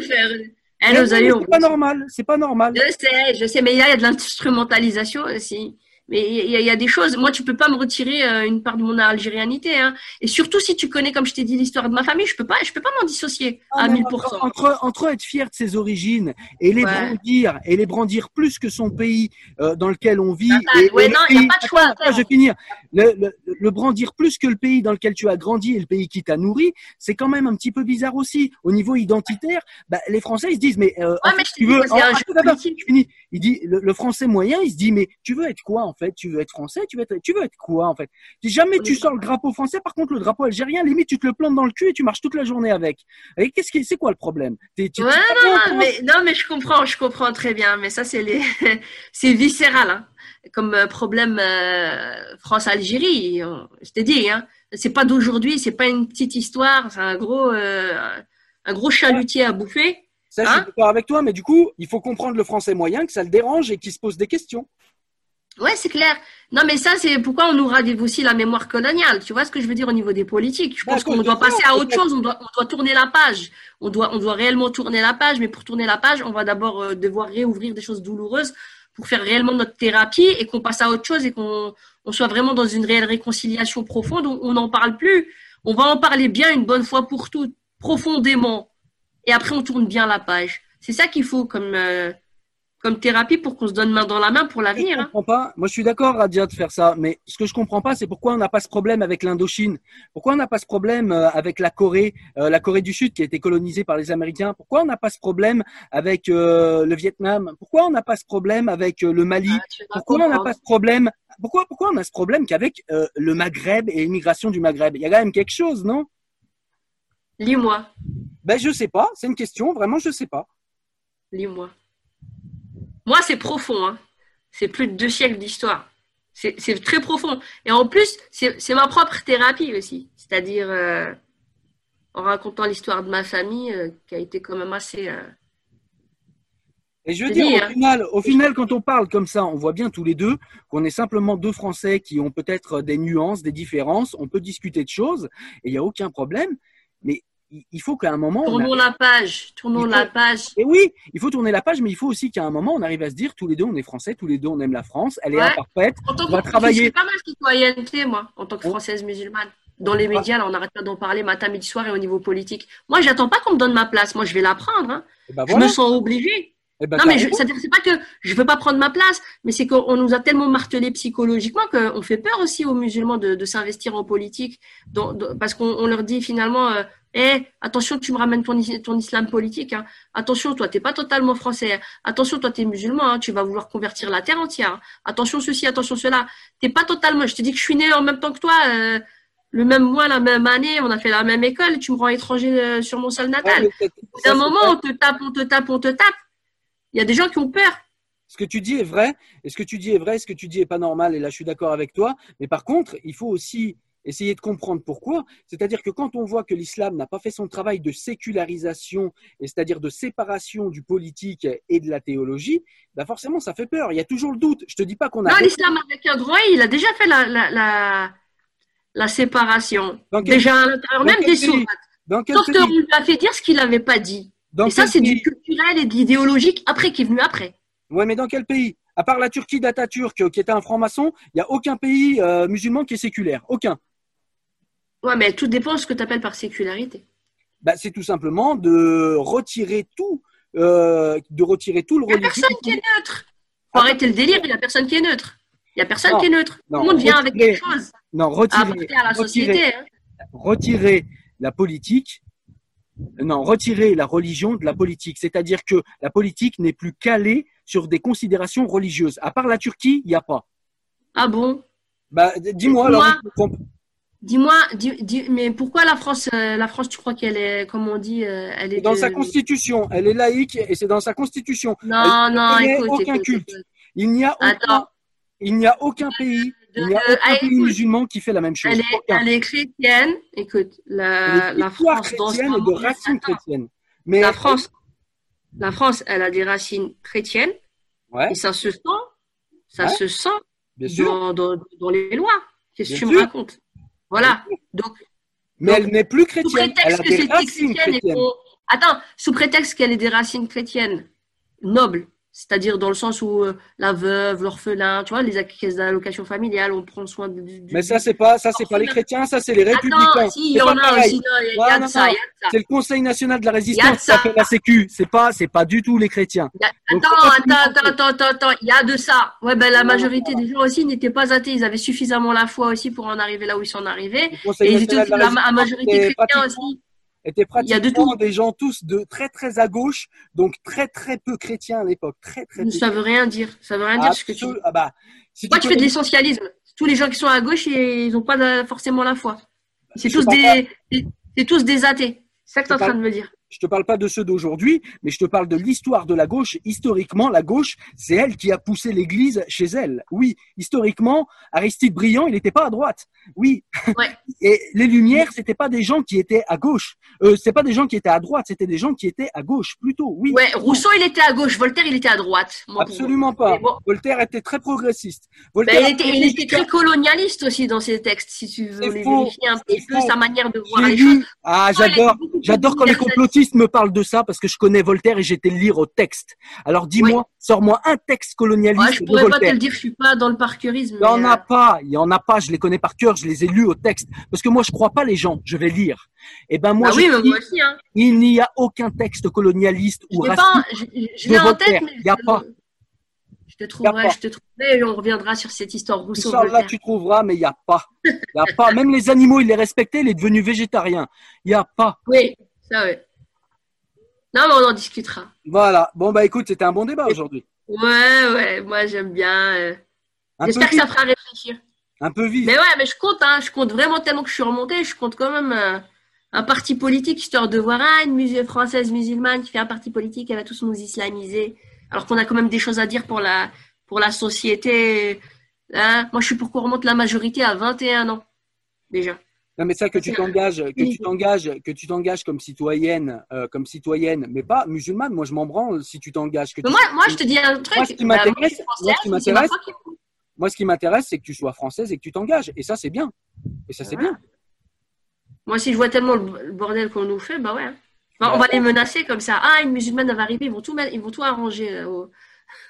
Eh, c'est pas normal, c'est pas normal. Je sais, je sais, mais là, il y a de l'instrumentalisation aussi. Mais il y, y a des choses. Moi, tu peux pas me retirer euh, une part de mon algérianité. Hein. Et surtout, si tu connais, comme je t'ai dit, l'histoire de ma famille, je peux pas, je peux pas m'en dissocier Ah, à mais 1000%. Entre, entre, entre être fier de ses origines et les Ouais. brandir et les brandir plus que son pays euh, dans lequel on vit. Attends, et, ouais, et non, il y a pas de choix Attends, je vais finir. Le, le, le brandir plus que le pays dans lequel tu as grandi et le pays qui t'a nourri, c'est quand même un petit peu bizarre aussi. Au niveau identitaire, bah, les Français ils se disent mais euh, en Ouais, fait, mais je tu veux attends, politique. je finis. Il dit le, le Français moyen, il se dit mais tu veux être quoi en fait? Tu veux être Français? Tu veux être tu veux être quoi en fait? Si jamais tu sors le drapeau français, par contre le drapeau algérien, limite tu te le plantes dans le cul et tu marches toute la journée avec. Et qu'est-ce qui c'est quoi le problème? Ouais, non, mais, non, mais je comprends, je comprends très bien. Mais ça, c'est les, c'est viscéral, hein. Comme euh, problème euh, France-Algérie. Je t'ai dit, hein. C'est pas d'aujourd'hui, c'est pas une petite histoire, c'est un gros, euh, un gros chalutier à bouffer. Ça, je suis Hein d'accord avec toi, mais du coup, il faut comprendre le français moyen, que ça le dérange et qu'il se pose des questions. Ouais, c'est clair. Non, mais ça, c'est pourquoi on nous aussi la mémoire coloniale. Tu vois ce que je veux dire au niveau des politiques? Je pense qu'on doit passer à autre chose. On doit, on doit tourner la page. On doit, on doit réellement tourner la page. Mais pour tourner la page, on va d'abord euh, devoir réouvrir des choses douloureuses pour faire réellement notre thérapie et qu'on passe à autre chose et qu'on on soit vraiment dans une réelle réconciliation profonde. On on n'en parle plus. On va en parler bien une bonne fois pour toutes, profondément. Et après, on tourne bien la page. C'est ça qu'il faut comme, euh, comme thérapie pour qu'on se donne main dans la main pour Je l'avenir. hein. comprends pas. Moi, je suis d'accord, Radia, de faire ça. Mais ce que je comprends pas, c'est pourquoi on n'a pas ce problème avec l'Indochine. Pourquoi on n'a pas ce problème euh, avec la Corée, euh, la Corée du Sud qui a été colonisée par les Américains? Pourquoi on n'a pas ce problème avec euh, le Vietnam? Pourquoi on n'a pas ce problème avec euh, le Mali? Ah, Pourquoi on n'a pas ce problème? Pourquoi, pourquoi on a ce problème qu'avec euh, le Maghreb et l'immigration du Maghreb? Il y a quand même quelque chose, non? Lis-moi, Ben, je sais pas. C'est une question. Vraiment, je sais pas. lis-moi. Moi, c'est profond. Hein. C'est plus de deux siècles d'histoire. C'est très profond. Et en plus, c'est ma propre thérapie aussi. C'est-à-dire, euh, en racontant l'histoire de ma famille, euh, qui a été quand même assez... euh, Et je veux dire, au hein. final, au final, quand on parle comme ça, on voit bien tous les deux qu'on est simplement deux Français qui ont peut-être des nuances, des différences. On peut discuter de choses et il n'y a aucun problème. Mais il faut qu'à un moment, on Tournons la page, tournons la page. et oui, il faut tourner la page, mais il faut aussi qu'à un moment, on arrive à se dire tous les deux, on est Français, tous les deux, on aime la France. Elle est imparfaite. En tant On va que travailler. C'est pas mal citoyenneté, moi, en tant que française musulmane. Dans les médias, là, on n'arrête pas d'en parler matin, midi, soir et au niveau politique. Moi, j'attends pas qu'on me donne ma place. Moi, je vais la prendre. Hein. Et ben Je voilà. me sens obligée. Et ben Non, mais c'est-à-dire, c'est pas que je veux pas prendre ma place, mais c'est qu'on nous a tellement martelé psychologiquement qu'on fait peur aussi aux musulmans de, de s'investir en politique, dans- parce qu'on on leur dit finalement, euh, Eh, attention, tu me ramènes ton, is- ton islam politique. hein. Attention, toi, t'es pas totalement français. hein. Attention, toi, t'es musulman. hein. Tu vas vouloir convertir la terre entière. Attention ceci, attention cela. T'es pas totalement. Je te dis que je suis né en même temps que toi. euh, le même mois, la même année, on a fait la même école. Tu me rends étranger euh, sur mon sol Ouais, natal. ça, d'un moment, on te tape, on te tape, on te tape. Il y a des gens qui ont peur. Ce que tu dis est vrai, et ce que tu dis est vrai, ce que tu dis est pas normal, et là je suis d'accord avec toi. Mais par contre, il faut aussi Essayez de comprendre pourquoi. C'est-à-dire que quand on voit que l'islam n'a pas fait son travail de sécularisation, c'est-à-dire de séparation du politique et de la théologie, bah forcément, ça fait peur. Il y a toujours le doute. Je te dis pas qu'on a. Non, l'islam avec un droit, il a déjà fait la, la, la, la séparation. Quel- déjà à l'intérieur même des sourates. Sauf qu'on lui a fait dire ce qu'il n'avait pas dit. Dans et ça, c'est du culturel et de l'idéologique après qui est venu après. Ouais, mais dans quel pays? À part la Turquie d'Atatürk, euh, qui était un franc-maçon, il n'y a aucun pays euh, musulman qui est séculaire. Aucun. Ouais, mais tout dépend de ce que tu appelles par sécularité. Bah, c'est tout simplement de retirer tout, euh, de retirer tout le Il n'y a religieux. personne qui est neutre. Faut arrêter le délire, il n'y a personne qui est neutre. Il n'y a personne Non, qui est neutre. non, Tout le monde vient avec quelque chose Non, à retirer, apporter à la retirer, société. hein. retirer la politique. Non, retirer la religion de la politique. C'est-à-dire que la politique n'est plus calée sur des considérations religieuses. À part la Turquie, il n'y a pas. Ah bon? Bah, dis-moi alors. Moi-. Dis-moi, dis- dis- mais pourquoi la France, euh, la France, tu crois qu'elle est, comme on dit, euh, elle est Dans de- sa constitution, elle est laïque et c'est dans sa constitution. Non, Elle non, connaît écoute, aucun écoute, culte. écoute. Il n'y a aucun, il n'y a aucun pays, il n'y a Euh, aucun ah, pays musulman qui fait la même chose. Elle est, Aucun. elle est chrétienne. Écoute, la, la France chrétienne et de racines chrétiennes. Mais La France, la France, elle a des racines chrétiennes ouais, et ça se sent, ça Ouais. se sent bien sûr. dans, dans, dans les lois. Qu'est-ce que tu me racontes? Voilà. Donc, Mais elle n'est plus sous chrétienne. Elle a que c'était racines chrétienne Attends, sous prétexte qu'elle ait des racines chrétiennes nobles, c'est-à-dire dans le sens où euh, la veuve, l'orphelin, tu vois, les caisses d'allocation familiale, on prend soin de. du- Mais ça, c'est pas, ça, c'est pas les chrétiens, ça, c'est les républicains. Attends, si, il y en a aussi, il y a- de ça. C'est le Conseil national de la résistance qui fait la Sécu. C'est pas, c'est pas du tout les chrétiens. A- Donc, Attends, attends, attends, attends, attends, attends, il y a de ça. Ouais, ben la majorité des gens aussi n'étaient pas athées. Ils avaient suffisamment la foi aussi pour en arriver là où ils sont arrivés. Et ils étaient la, majorité pratiquement- aussi. Étaient Il y a de pratiquement tout. des gens tous de très très à gauche, donc très très peu chrétiens à l'époque, très très peu. Ça veut rien dire. Ça veut rien dire ce que tu. Ah bah, si Moi, tu fais de l'essentialisme. Tous les gens qui sont à gauche, ils n'ont pas forcément la foi. C'est Je tous des, c'est tous des athées. C'est ça que tu es en train de me dire. Je te parle pas de ceux d'aujourd'hui, mais je te parle de l'histoire de la gauche. Historiquement, la gauche, c'est elle qui a poussé l'Église chez elle. Oui, historiquement, Aristide Briand, il n'était pas à droite. Oui. Ouais. Et les Lumières, c'était pas des gens qui étaient à gauche. Euh, c'est pas des gens qui étaient à droite, c'était des gens qui étaient à gauche, plutôt. Oui. Ouais, Rousseau, il était à gauche. Voltaire, il était à droite. Moi, Absolument pas. Bon, Voltaire était très progressiste. ben, Voltaire il, était, il était très colonialiste aussi dans ses textes, si tu veux vérifier un petit peu faux. sa manière de voir les choses. Ah, j'adore. J'adore quand les universaliste. Me parlent de ça parce que je connais Voltaire et j'étais lire au texte. Alors dis-moi, sors-moi un texte colonialiste Ouais, je de pourrais pas te le dire, je suis pas dans le parqueurisme. Il y en a euh, pas, il y en a pas, je les connais par cœur, je les ai lus au texte. Parce que moi, je crois pas les gens, je vais lire. Et ben moi, bah je oui, dis, moi aussi. Hein. il n'y a aucun texte colonialiste ou raciste. je, je l'ai en tête, mais Y a pas. je te trouverai, je te trouverai, et on reviendra sur cette histoire Rousseau ça, là, tu trouveras, mais il y a pas. Il a pas. Même les animaux, il les respectait, il est devenu végétarien. Il y a pas. Oui, ça oui. Non, mais on en discutera. Voilà. Bon, bah écoute, c'était un bon débat aujourd'hui. Ouais, ouais, moi j'aime bien. euh. J'espère que ça fera réfléchir. Un peu vif. Mais ouais, mais je compte, hein, je compte vraiment tellement que je suis remontée, je compte quand même euh, un parti politique histoire de voir ah, une musée française musulmane qui fait un parti politique, elle va tous nous islamiser. Alors qu'on a quand même des choses à dire pour la, pour la société. Hein. Moi, je suis pour qu'on remonte la majorité à 21 ans, déjà. Non, mais ça que tu t'engages, que tu t'engages, que tu t'engages comme citoyenne, euh, comme citoyenne, mais pas musulmane. Moi, je m'en branle si tu t'engages. que tu- moi, moi, je te dis un truc. Moi, ce qui bah, m'intéresse- moi, ce qui m'intéresse- foi qui me- Moi, ce qui m'intéresse, c'est que tu sois française et que tu t'engages. Et ça, c'est bien. Et ça, c'est Voilà. bien. Moi, si je vois tellement le bordel qu'on nous fait, bah ouais. Bah, on va les menacer comme ça. Ah, une musulmane va arriver, ils vont tout, mettre, ils vont tout arranger. euh, au-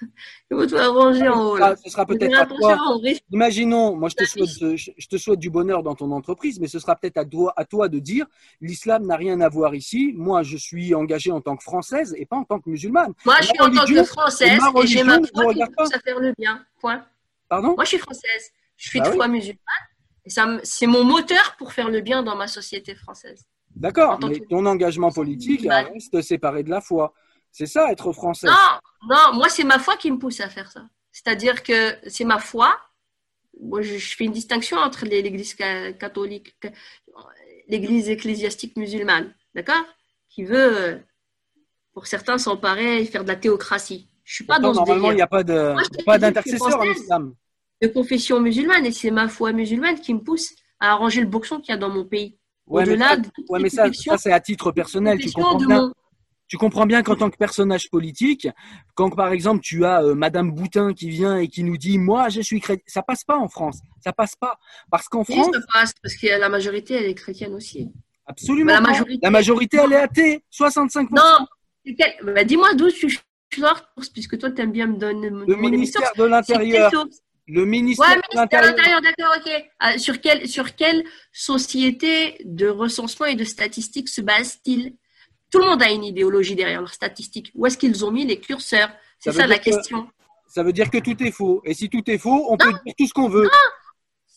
Tout arranger en haut. Ce Là. sera, ce sera Vous peut-être à toi. Imaginons, moi, je te La souhaite, de- je te souhaite du bonheur dans ton entreprise, mais ce sera peut-être à toi, à toi de dire, l'islam n'a rien à voir ici. Moi, je suis engagée en tant que française et pas en tant que musulmane. Moi, Ma je suis en tant que française et j'ai ma foi qui pousse à faire le bien. Point. Pardon? Moi, je suis française. Je suis Bah de oui. foi musulmane. Et c'est mon moteur pour faire le bien dans ma société française. D'accord, mais ton engagement politique reste séparé de la foi. C'est ça, être français. Non, non, moi, c'est ma foi qui me pousse à faire ça. C'est-à-dire que c'est ma foi. Moi, je, fais une distinction entre l'église ca- catholique, ca- l'église ecclésiastique musulmane, d'accord? Qui veut, pour certains, s'emparer et faire de la théocratie. Je suis pas Pourtant, dans ce normalement, il n'y a pas de- Moi, pas d'intercesseur en islam. de confession musulmane et c'est ma foi musulmane qui me pousse à arranger le boxon qu'il y a dans mon pays. Ouais, mais ça, ouais, mais ça, ça, c'est à titre personnel. Tu comprends bien. mon- Tu comprends bien qu'en tant que personnage politique, quand par exemple tu as euh, Madame Boutin qui vient et qui nous dit moi je suis chrétien, ça passe pas en France, ça passe pas. Parce qu'en Oui, France ça passe, parce que la majorité, elle est chrétienne aussi. absolument la majorité- la majorité elle est athée, 65 Non, c'est quel- bah, dis-moi d'où tu sors, puisque toi, t'aimes bien me donner Le ministère de l'Intérieur, source le ministère Ouais, de ministère de l'Intérieur. l'Intérieur, d'accord, ok. Ah, sur, quelle, sur quelle société de recensement et de statistiques se base-t-il? Tout le monde a une idéologie derrière leurs statistiques. Où est-ce qu'ils ont mis les curseurs? C'est Ça la que- question. Ça veut dire que tout est faux. Et si tout est faux, on peut dire tout ce qu'on veut.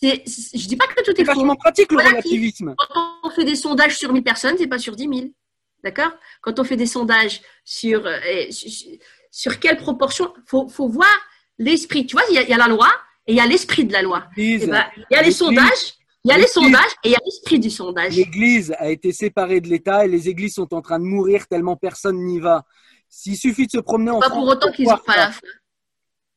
C'est, c'est- je dis pas que tout C'est est faux. vachement pratique le Voilà qui- relativisme. Quand on fait des sondages sur 1000 personnes, c'est pas sur 10 000. D'accord? Quand on fait des sondages sur, euh, sur, sur quelle proportion, faut, faut voir l'esprit. Tu vois, il y, a- il y a la loi et il y a l'esprit de la loi. Eh ben, il y a les sondages, il y a les l'Église- sondages et il y a l'esprit du sondage. L'Église a été séparée de l'État et les églises sont en train de mourir tellement personne n'y va. S'il suffit de se promener en Pas France pour autant qu'ils n'ont pas la foi.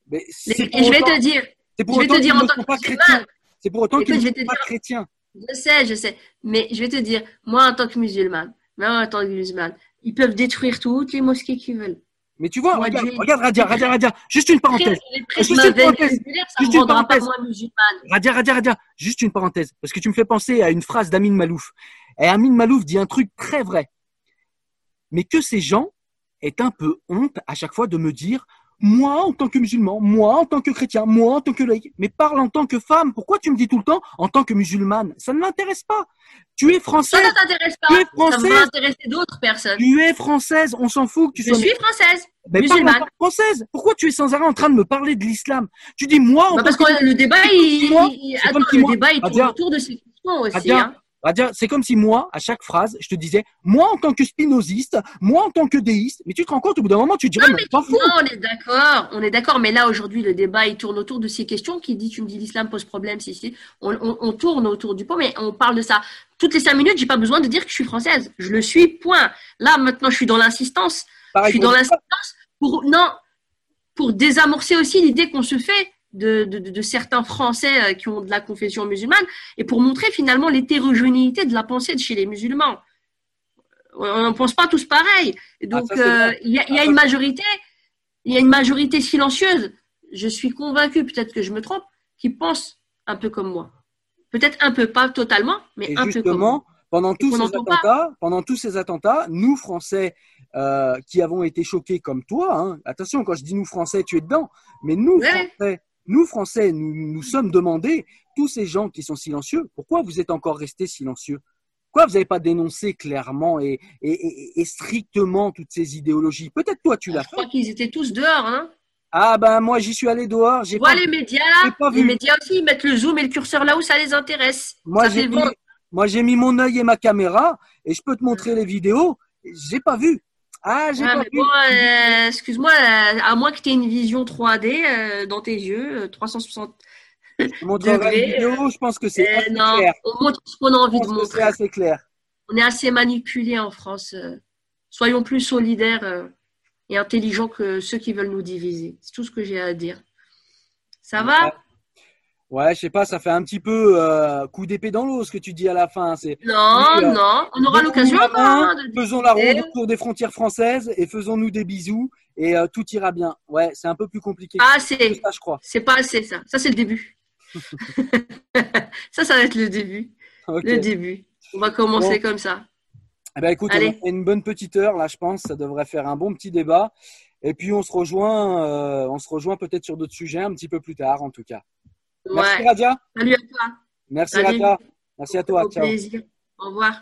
Mais Les- c'est pour Et je vais autant- te dire, c'est pour vais autant qu'ils en ne tant sont que pas chrétiens. C'est pour autant qu'ils ne sont pas chrétiens. je sais, je sais, mais je vais te dire, moi en tant que musulmane, moi en tant que musulmane, ils peuvent détruire toutes les mosquées qu'ils veulent. Mais tu vois, regarde, Radia, Radia, Radia, juste une parenthèse. Juste une parenthèse. Juste ne une parenthèse. Radia, Radia, Radia, juste une parenthèse, parce que tu me fais penser à une phrase d'Amin Malouf. Et Amin Malouf dit un truc très vrai. Mais que ces gens aient un peu honte à chaque fois de me dire, moi en tant que musulman, moi en tant que chrétien, moi en tant que laïc, mais parle en tant que femme. Pourquoi tu me dis tout le temps en tant que musulmane? Ça ne m'intéresse pas. Tu es Ça française, ne t'intéresse pas. Tu es Ça française. va intéresser d'autres personnes. tu es française, on s'en fout que tu Je sois suis française, Mais musulmane. française. Pourquoi tu es sans arrêt en train de me parler de l'islam? Tu dis moi en Bah, tant parce que que le débat, il, attends, le débat, il tourne Radia- autour de ces questions aussi. Hein. Radia, c'est comme si moi, à chaque phrase, je te disais, moi en tant que spinoziste, moi en tant que déiste, mais tu te rends compte, au bout d'un moment, tu te dirais, Non, mais mais je m'en fous. Non, on est d'accord, on est d'accord, mais là aujourd'hui le débat il tourne autour de ces questions. Qui dit tu me dis l'islam pose problème, si si, on, on- on tourne autour du pot, mais on parle de ça toutes les cinq minutes. J'ai pas besoin de dire que je suis française, je le suis. Point. Là maintenant je suis dans l'insistance, je suis dans l'insistance pour non pour désamorcer aussi l'idée qu'on se fait de, de, de- de certains Français euh, qui ont de la confession musulmane et pour montrer finalement l'hétérogénéité de la pensée de chez les musulmans. On ne pense pas tous pareil. Donc Ah, euh, il y a, il y a Ah, une majorité, il y a une majorité silencieuse. Je suis convaincue, peut-être que je me trompe, qui pense un peu comme moi. Peut-être un peu, pas totalement, mais Et un peu comme moi. justement, pendant tous ces pas. attentats, pendant tous ces attentats, nous Français euh, qui avons été choqués comme toi, hein, attention, quand je dis nous Français, tu es dedans, mais nous Ouais. Français, nous Français, nous nous sommes demandé, tous ces gens qui sont silencieux, pourquoi vous êtes encore restés silencieux? Pourquoi vous n'avez pas dénoncé clairement et, et- et- et strictement toutes ces idéologies? Peut-être toi tu l'as Je fait. crois qu'ils étaient tous dehors. Hein. Ah ben moi j'y suis allé dehors, j'ai Vois pas, les médias là, pas les vu. médias aussi, ils mettent le zoom et le curseur là où ça les intéresse. Moi j'ai mis, moi j'ai mis mon œil et ma caméra et je peux te montrer les vidéos. J'ai pas vu. Ah j'ai Ouais, pas bon, euh, excuse-moi, euh, à moins que tu aies une vision 3D euh, dans tes yeux, euh, 360. Je te montrerai degrés. vidéo. Je pense que c'est assez non, clair. on montre ce qu'on a envie de que c'est montrer. assez clair. On est assez manipulés en France. Soyons plus solidaires et intelligents que ceux qui veulent nous diviser. C'est tout ce que j'ai à dire. Ça va? Ouais, je sais pas, ça fait un petit peu euh, coup d'épée dans l'eau ce que tu dis à la fin. C'est Non, euh, non. On aura l'occasion hein, de faisons la ronde autour des frontières françaises et faisons-nous des bisous et euh, tout ira bien. Ouais, c'est un peu plus compliqué que assez. ça, je crois. C'est pas assez ça. Ça c'est le début. ça, ça va être le début. Le début. On va commencer Bon. comme ça. Eh ben, écoute, on Allez. a fait une bonne petite heure là, je pense. Ça devrait faire un bon petit débat. Et puis on se rejoint, on se rejoint peut-être sur d'autres sujets un petit peu plus tard, en tout cas. Merci Ouais. Radia. Salut à toi. Merci Salut. Radia. Merci à toi. Au Ciao. plaisir. Au revoir.